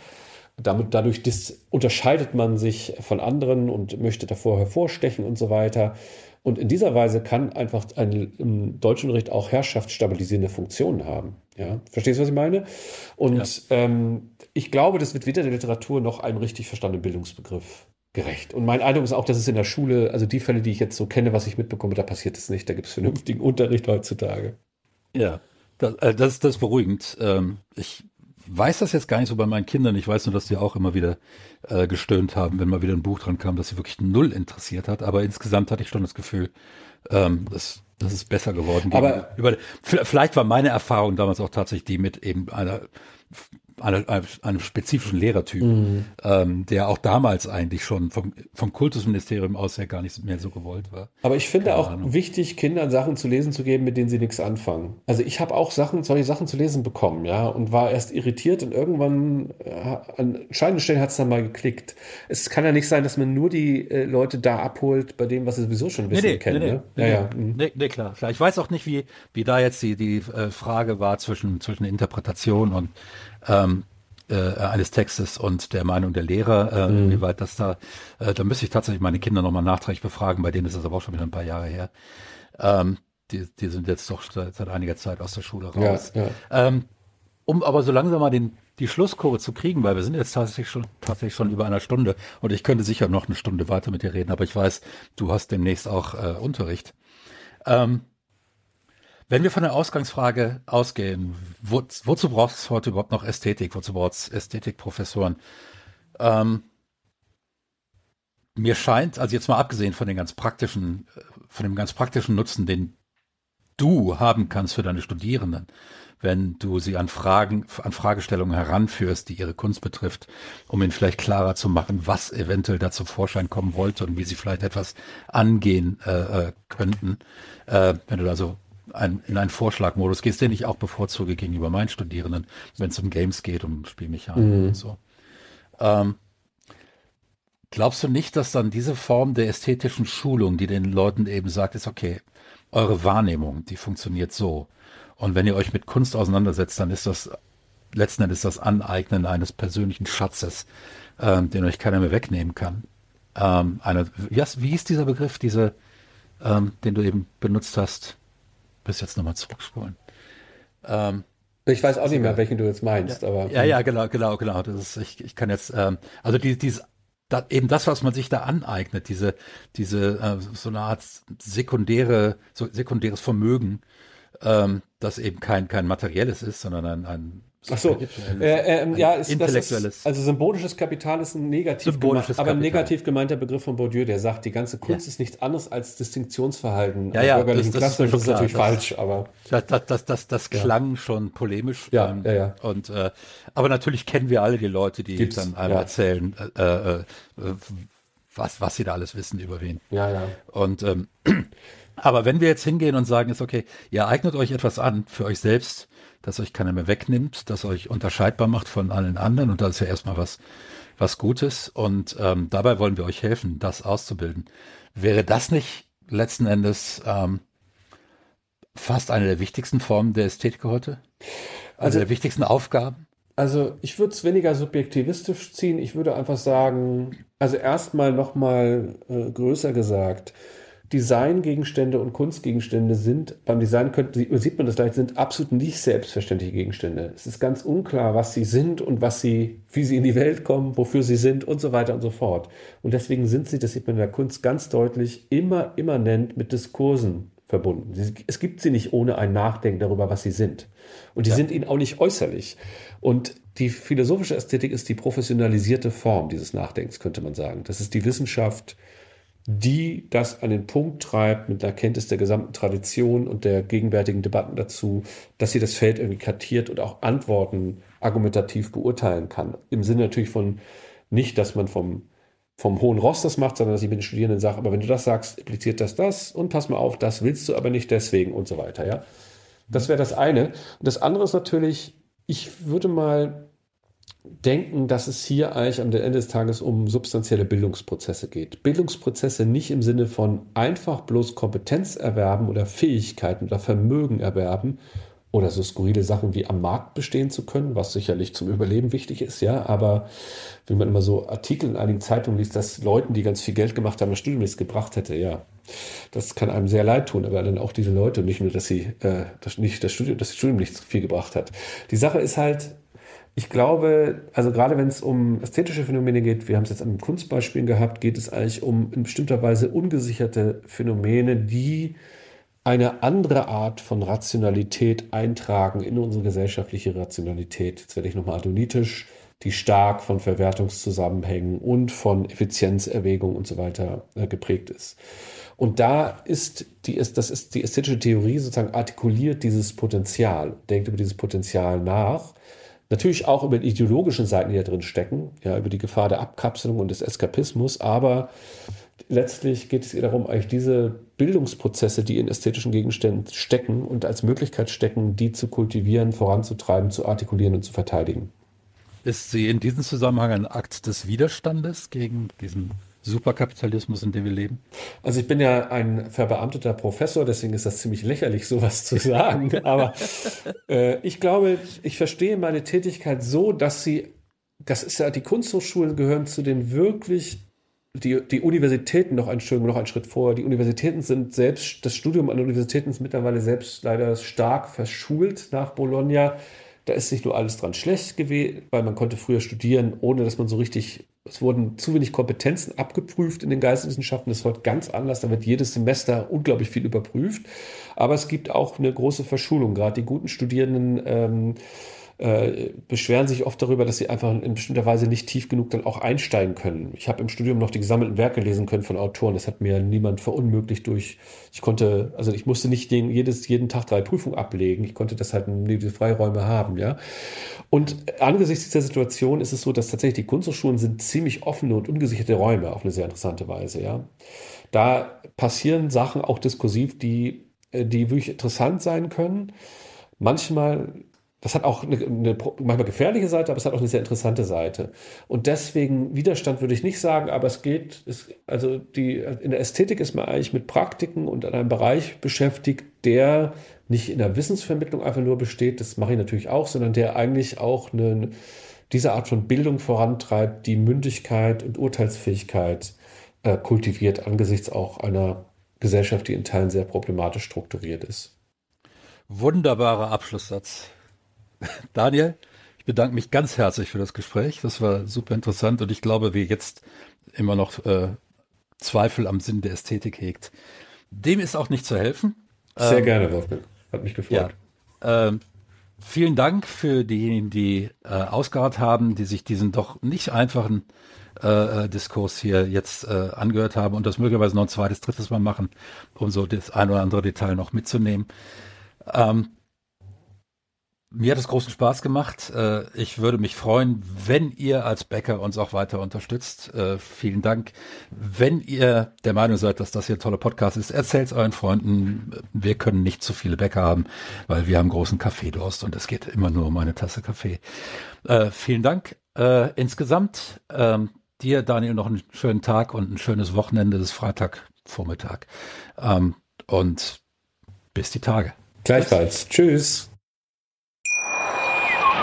damit, dadurch dis, unterscheidet man sich von anderen und möchte davor hervorstechen und so weiter. Und in dieser Weise kann einfach ein im Deutschunterricht auch herrschaftsstabilisierende Funktionen haben. Ja, verstehst du, was ich meine? Und ja. ähm, ich glaube, das wird weder der Literatur noch einem richtig verstandenen Bildungsbegriff gerecht. Und mein Eindruck ist auch, dass es in der Schule, also die Fälle, die ich jetzt so kenne, was ich mitbekomme, da passiert es nicht. Da gibt es vernünftigen Unterricht heutzutage. Ja, das, äh, das, das ist beruhigend. Ähm, ich weiß das jetzt gar nicht so bei meinen Kindern. Ich weiß nur, dass die auch immer wieder äh, gestöhnt haben, wenn mal wieder ein Buch dran kam, das sie wirklich null interessiert hat. Aber insgesamt hatte ich schon das Gefühl, ähm, dass das ist besser geworden. Aber über, vielleicht war meine Erfahrung damals auch tatsächlich die mit eben einer, einem spezifischen Lehrertyp, mhm. ähm, der auch damals eigentlich schon vom, vom Kultusministerium aus her gar nicht mehr so gewollt war. Aber ich finde Keine auch Ahnung. wichtig, Kindern Sachen zu lesen zu geben, mit denen sie nichts anfangen. Also ich habe auch Sachen, solche Sachen zu lesen bekommen, ja, und war erst irritiert und irgendwann äh, an entscheidenden Stellen hat es dann mal geklickt. Es kann ja nicht sein, dass man nur die äh, Leute da abholt bei dem, was sie sowieso schon wissen nee, nee, kennen. Nee, ne? nee, ja, ja. Mhm. Nee, nee, klar, klar. Ich weiß auch nicht, wie, wie da jetzt die, die äh, Frage war zwischen, zwischen Interpretation und ähm, äh, eines Textes und der Meinung der Lehrer, äh, mhm. wie weit das da, äh, da müsste ich tatsächlich meine Kinder nochmal nachträglich befragen, bei denen ist das aber auch schon wieder ein paar Jahre her. Ähm, die, die sind jetzt doch seit, seit einiger Zeit aus der Schule raus. Ja, ja. Ähm, um aber so langsam mal den, die Schlusskurve zu kriegen, weil wir sind jetzt tatsächlich schon, tatsächlich schon über einer Stunde und ich könnte sicher noch eine Stunde weiter mit dir reden, aber ich weiß, du hast demnächst auch äh, Unterricht. Ähm, wenn wir von der Ausgangsfrage ausgehen, wo, wozu braucht es heute überhaupt noch Ästhetik? Wozu braucht es Ästhetikprofessoren? Ähm, mir scheint, also jetzt mal abgesehen von den ganz praktischen, von dem ganz praktischen Nutzen, den du haben kannst für deine Studierenden, wenn du sie an Fragen, an Fragestellungen heranführst, die ihre Kunst betrifft, um ihnen vielleicht klarer zu machen, was eventuell da zum Vorschein kommen wollte und wie sie vielleicht etwas angehen äh, äh könnten. Äh, wenn du also ein, in einen Vorschlagmodus gehst, den ich auch bevorzuge gegenüber meinen Studierenden, wenn es um Games geht, um Spielmechanik mhm. und so. Ähm, glaubst du nicht, dass dann diese Form der ästhetischen Schulung, die den Leuten eben sagt, ist okay, eure Wahrnehmung, die funktioniert so. Und wenn ihr euch mit Kunst auseinandersetzt, dann ist das letzten Endes das Aneignen eines persönlichen Schatzes, ähm, den euch keiner mehr wegnehmen kann. Ähm, eine, wie, wie ist dieser Begriff, diese, ähm, den du eben benutzt hast? Bis jetzt nochmal zurückspulen. Ähm, ich weiß auch nicht mehr, welchen du jetzt meinst, ja, aber. Ja, ja, genau, genau, genau. Das ist, ich, ich kann jetzt, ähm, also die, dieses, da, eben das, was man sich da aneignet, diese, diese, äh, so eine Art sekundäre, so sekundäres Vermögen, ähm, das eben kein, kein materielles ist, sondern ein, ein Ach so, äh, äh, ja, ist, intellektuelles. Ist, also symbolisches Kapital ist ein negativ, symbolisches aber ein negativ gemeinter Begriff von Bourdieu, der sagt, die ganze Kunst ja. ist nichts anderes als Distinktionsverhalten. Ja, ja, das, das, Klasse, ist, das ist natürlich das, falsch, aber das, das, das, das, das klang ja. schon polemisch. Ja, ähm, ja, ja. Und äh, aber natürlich kennen wir alle die Leute, die Gibt's, dann einem ja. erzählen, äh, äh, was was sie da alles wissen über wen. Ja, ja. Und ähm, [clears throat] aber wenn wir jetzt hingehen und sagen, ist okay, ihr eignet euch etwas an für euch selbst das euch keiner mehr wegnimmt, das euch unterscheidbar macht von allen anderen. Und das ist ja erstmal was, was Gutes und ähm, dabei wollen wir euch helfen, das auszubilden. Wäre das nicht letzten Endes ähm, fast eine der wichtigsten Formen der Ästhetik heute? Also, also der wichtigsten Aufgaben? Also ich würde es weniger subjektivistisch ziehen. Ich würde einfach sagen, also erstmal nochmal äh, größer gesagt, Designgegenstände und Kunstgegenstände sind, beim Design könnte, sieht man das leicht, sind absolut nicht selbstverständliche Gegenstände. Es ist ganz unklar, was sie sind und was sie, wie sie in die Welt kommen, wofür sie sind und so weiter und so fort. Und deswegen sind sie, das sieht man in der Kunst ganz deutlich, immer immanent mit Diskursen verbunden. Es gibt sie nicht ohne ein Nachdenken darüber, was sie sind. Und die ja. sind ihnen auch nicht äußerlich. Und die philosophische Ästhetik ist die professionalisierte Form dieses Nachdenkens, könnte man sagen. Das ist die Wissenschaft, die das an den Punkt treibt mit der Kenntnis der gesamten Tradition und der gegenwärtigen Debatten dazu, dass sie das Feld irgendwie kartiert und auch Antworten argumentativ beurteilen kann. Im Sinne natürlich von nicht, dass man vom, vom hohen Ross das macht, sondern dass ich mit den Studierenden sage, aber wenn du das sagst, impliziert das das und pass mal auf, das willst du aber nicht deswegen und so weiter, ja. Das wäre das eine. Und das andere ist natürlich, ich würde mal denken, dass es hier eigentlich am Ende des Tages um substanzielle Bildungsprozesse geht. Bildungsprozesse nicht im Sinne von einfach bloß Kompetenz erwerben oder Fähigkeiten oder Vermögen erwerben oder so skurrile Sachen wie am Markt bestehen zu können, was sicherlich zum Überleben wichtig ist, ja, aber wenn man immer so Artikel in einigen Zeitungen liest, dass Leuten, die ganz viel Geld gemacht haben, das Studium nichts gebracht hätte, ja, das kann einem sehr leid tun, aber dann auch diese Leute, nicht nur, dass sie äh, das, nicht das Studium, das Studium nicht viel gebracht hat. Die Sache ist halt, ich glaube, also gerade wenn es um ästhetische Phänomene geht, wir haben es jetzt an Kunstbeispielen gehabt, geht es eigentlich um in bestimmter Weise ungesicherte Phänomene, die eine andere Art von Rationalität eintragen in unsere gesellschaftliche Rationalität. Jetzt werde ich nochmal adonitisch, die stark von Verwertungszusammenhängen und von Effizienzerwägungen und so weiter äh, geprägt ist. Und da ist die, das ist die ästhetische Theorie sozusagen artikuliert dieses Potenzial, denkt über dieses Potenzial nach Natürlich auch über die ideologischen Seiten, die da drin stecken, ja, über die Gefahr der Abkapselung und des Eskapismus, aber letztlich geht es ihr darum, eigentlich diese Bildungsprozesse, die in ästhetischen Gegenständen stecken und als Möglichkeit stecken, die zu kultivieren, voranzutreiben, zu artikulieren und zu verteidigen. Ist sie in diesem Zusammenhang ein Akt des Widerstandes gegen diesen Superkapitalismus, in dem wir leben? Also ich bin ja ein verbeamteter Professor, deswegen ist das ziemlich lächerlich, sowas zu sagen. [laughs] Aber äh, ich glaube, ich verstehe meine Tätigkeit so, dass sie, das ist ja, die Kunsthochschulen gehören zu den wirklich die, die Universitäten noch ein, noch einen Schritt vor. Die Universitäten sind selbst, das Studium an Universitäten ist mittlerweile selbst leider stark verschult nach Bologna. Da ist nicht nur alles dran schlecht gewesen, weil man konnte früher studieren, ohne dass man so richtig, es wurden zu wenig Kompetenzen abgeprüft in den Geisteswissenschaften. Das ist heute ganz anders. Da wird jedes Semester unglaublich viel überprüft. Aber es gibt auch eine große Verschulung. Gerade die guten Studierenden ähm, äh, beschweren sich oft darüber, dass sie einfach in bestimmter Weise nicht tief genug dann auch einsteigen können. Ich habe im Studium noch die gesammelten Werke lesen können von Autoren. Das hat mir niemand verunmöglicht durch, ich konnte, also ich musste nicht den, jedes, jeden Tag drei Prüfungen ablegen. Ich konnte deshalb diese Freiräume haben, ja. Und angesichts dieser Situation ist es so, dass tatsächlich die Kunsthochschulen sind ziemlich offene und ungesicherte Räume auf eine sehr interessante Weise, ja. Da passieren Sachen auch diskursiv, die, äh, die wirklich interessant sein können. Manchmal das hat auch eine, eine, manchmal gefährliche Seite, aber es hat auch eine sehr interessante Seite. Und deswegen Widerstand würde ich nicht sagen, aber es geht, es, also die, in der Ästhetik ist man eigentlich mit Praktiken und an einem Bereich beschäftigt, der nicht in der Wissensvermittlung einfach nur besteht, das mache ich natürlich auch, sondern der eigentlich auch eine, diese Art von Bildung vorantreibt, die Mündigkeit und Urteilsfähigkeit äh, kultiviert angesichts auch einer Gesellschaft, die in Teilen sehr problematisch strukturiert ist. Wunderbarer Abschlusssatz. Daniel, ich bedanke mich ganz herzlich für das Gespräch. Das war super interessant und ich glaube, wer jetzt immer noch äh, Zweifel am Sinn der Ästhetik hegt, dem ist auch nicht zu helfen. Sehr ähm, gerne, Wolfgang. Hat mich gefreut. Ja, ähm, vielen Dank für diejenigen, die äh, ausgeharrt haben, die sich diesen doch nicht einfachen äh, äh, Diskurs hier jetzt äh, angehört haben und das möglicherweise noch ein zweites, drittes Mal machen, um so das ein oder andere Detail noch mitzunehmen. Ähm, mir hat es großen Spaß gemacht. Äh, ich würde mich freuen, wenn ihr als Bäcker uns auch weiter unterstützt. Äh, vielen Dank. Wenn ihr der Meinung seid, dass das hier ein toller Podcast ist, erzählt es euren Freunden. Wir können nicht zu viele Bäcker haben, weil wir haben großen Kaffeedurst und es geht immer nur um eine Tasse Kaffee. Äh, vielen Dank. Insgesamt ähm, dir, Daniel, noch einen schönen Tag und ein schönes Wochenende, das Freitagvormittag. Ähm, und bis die Tage. Gleichfalls. Tschüss.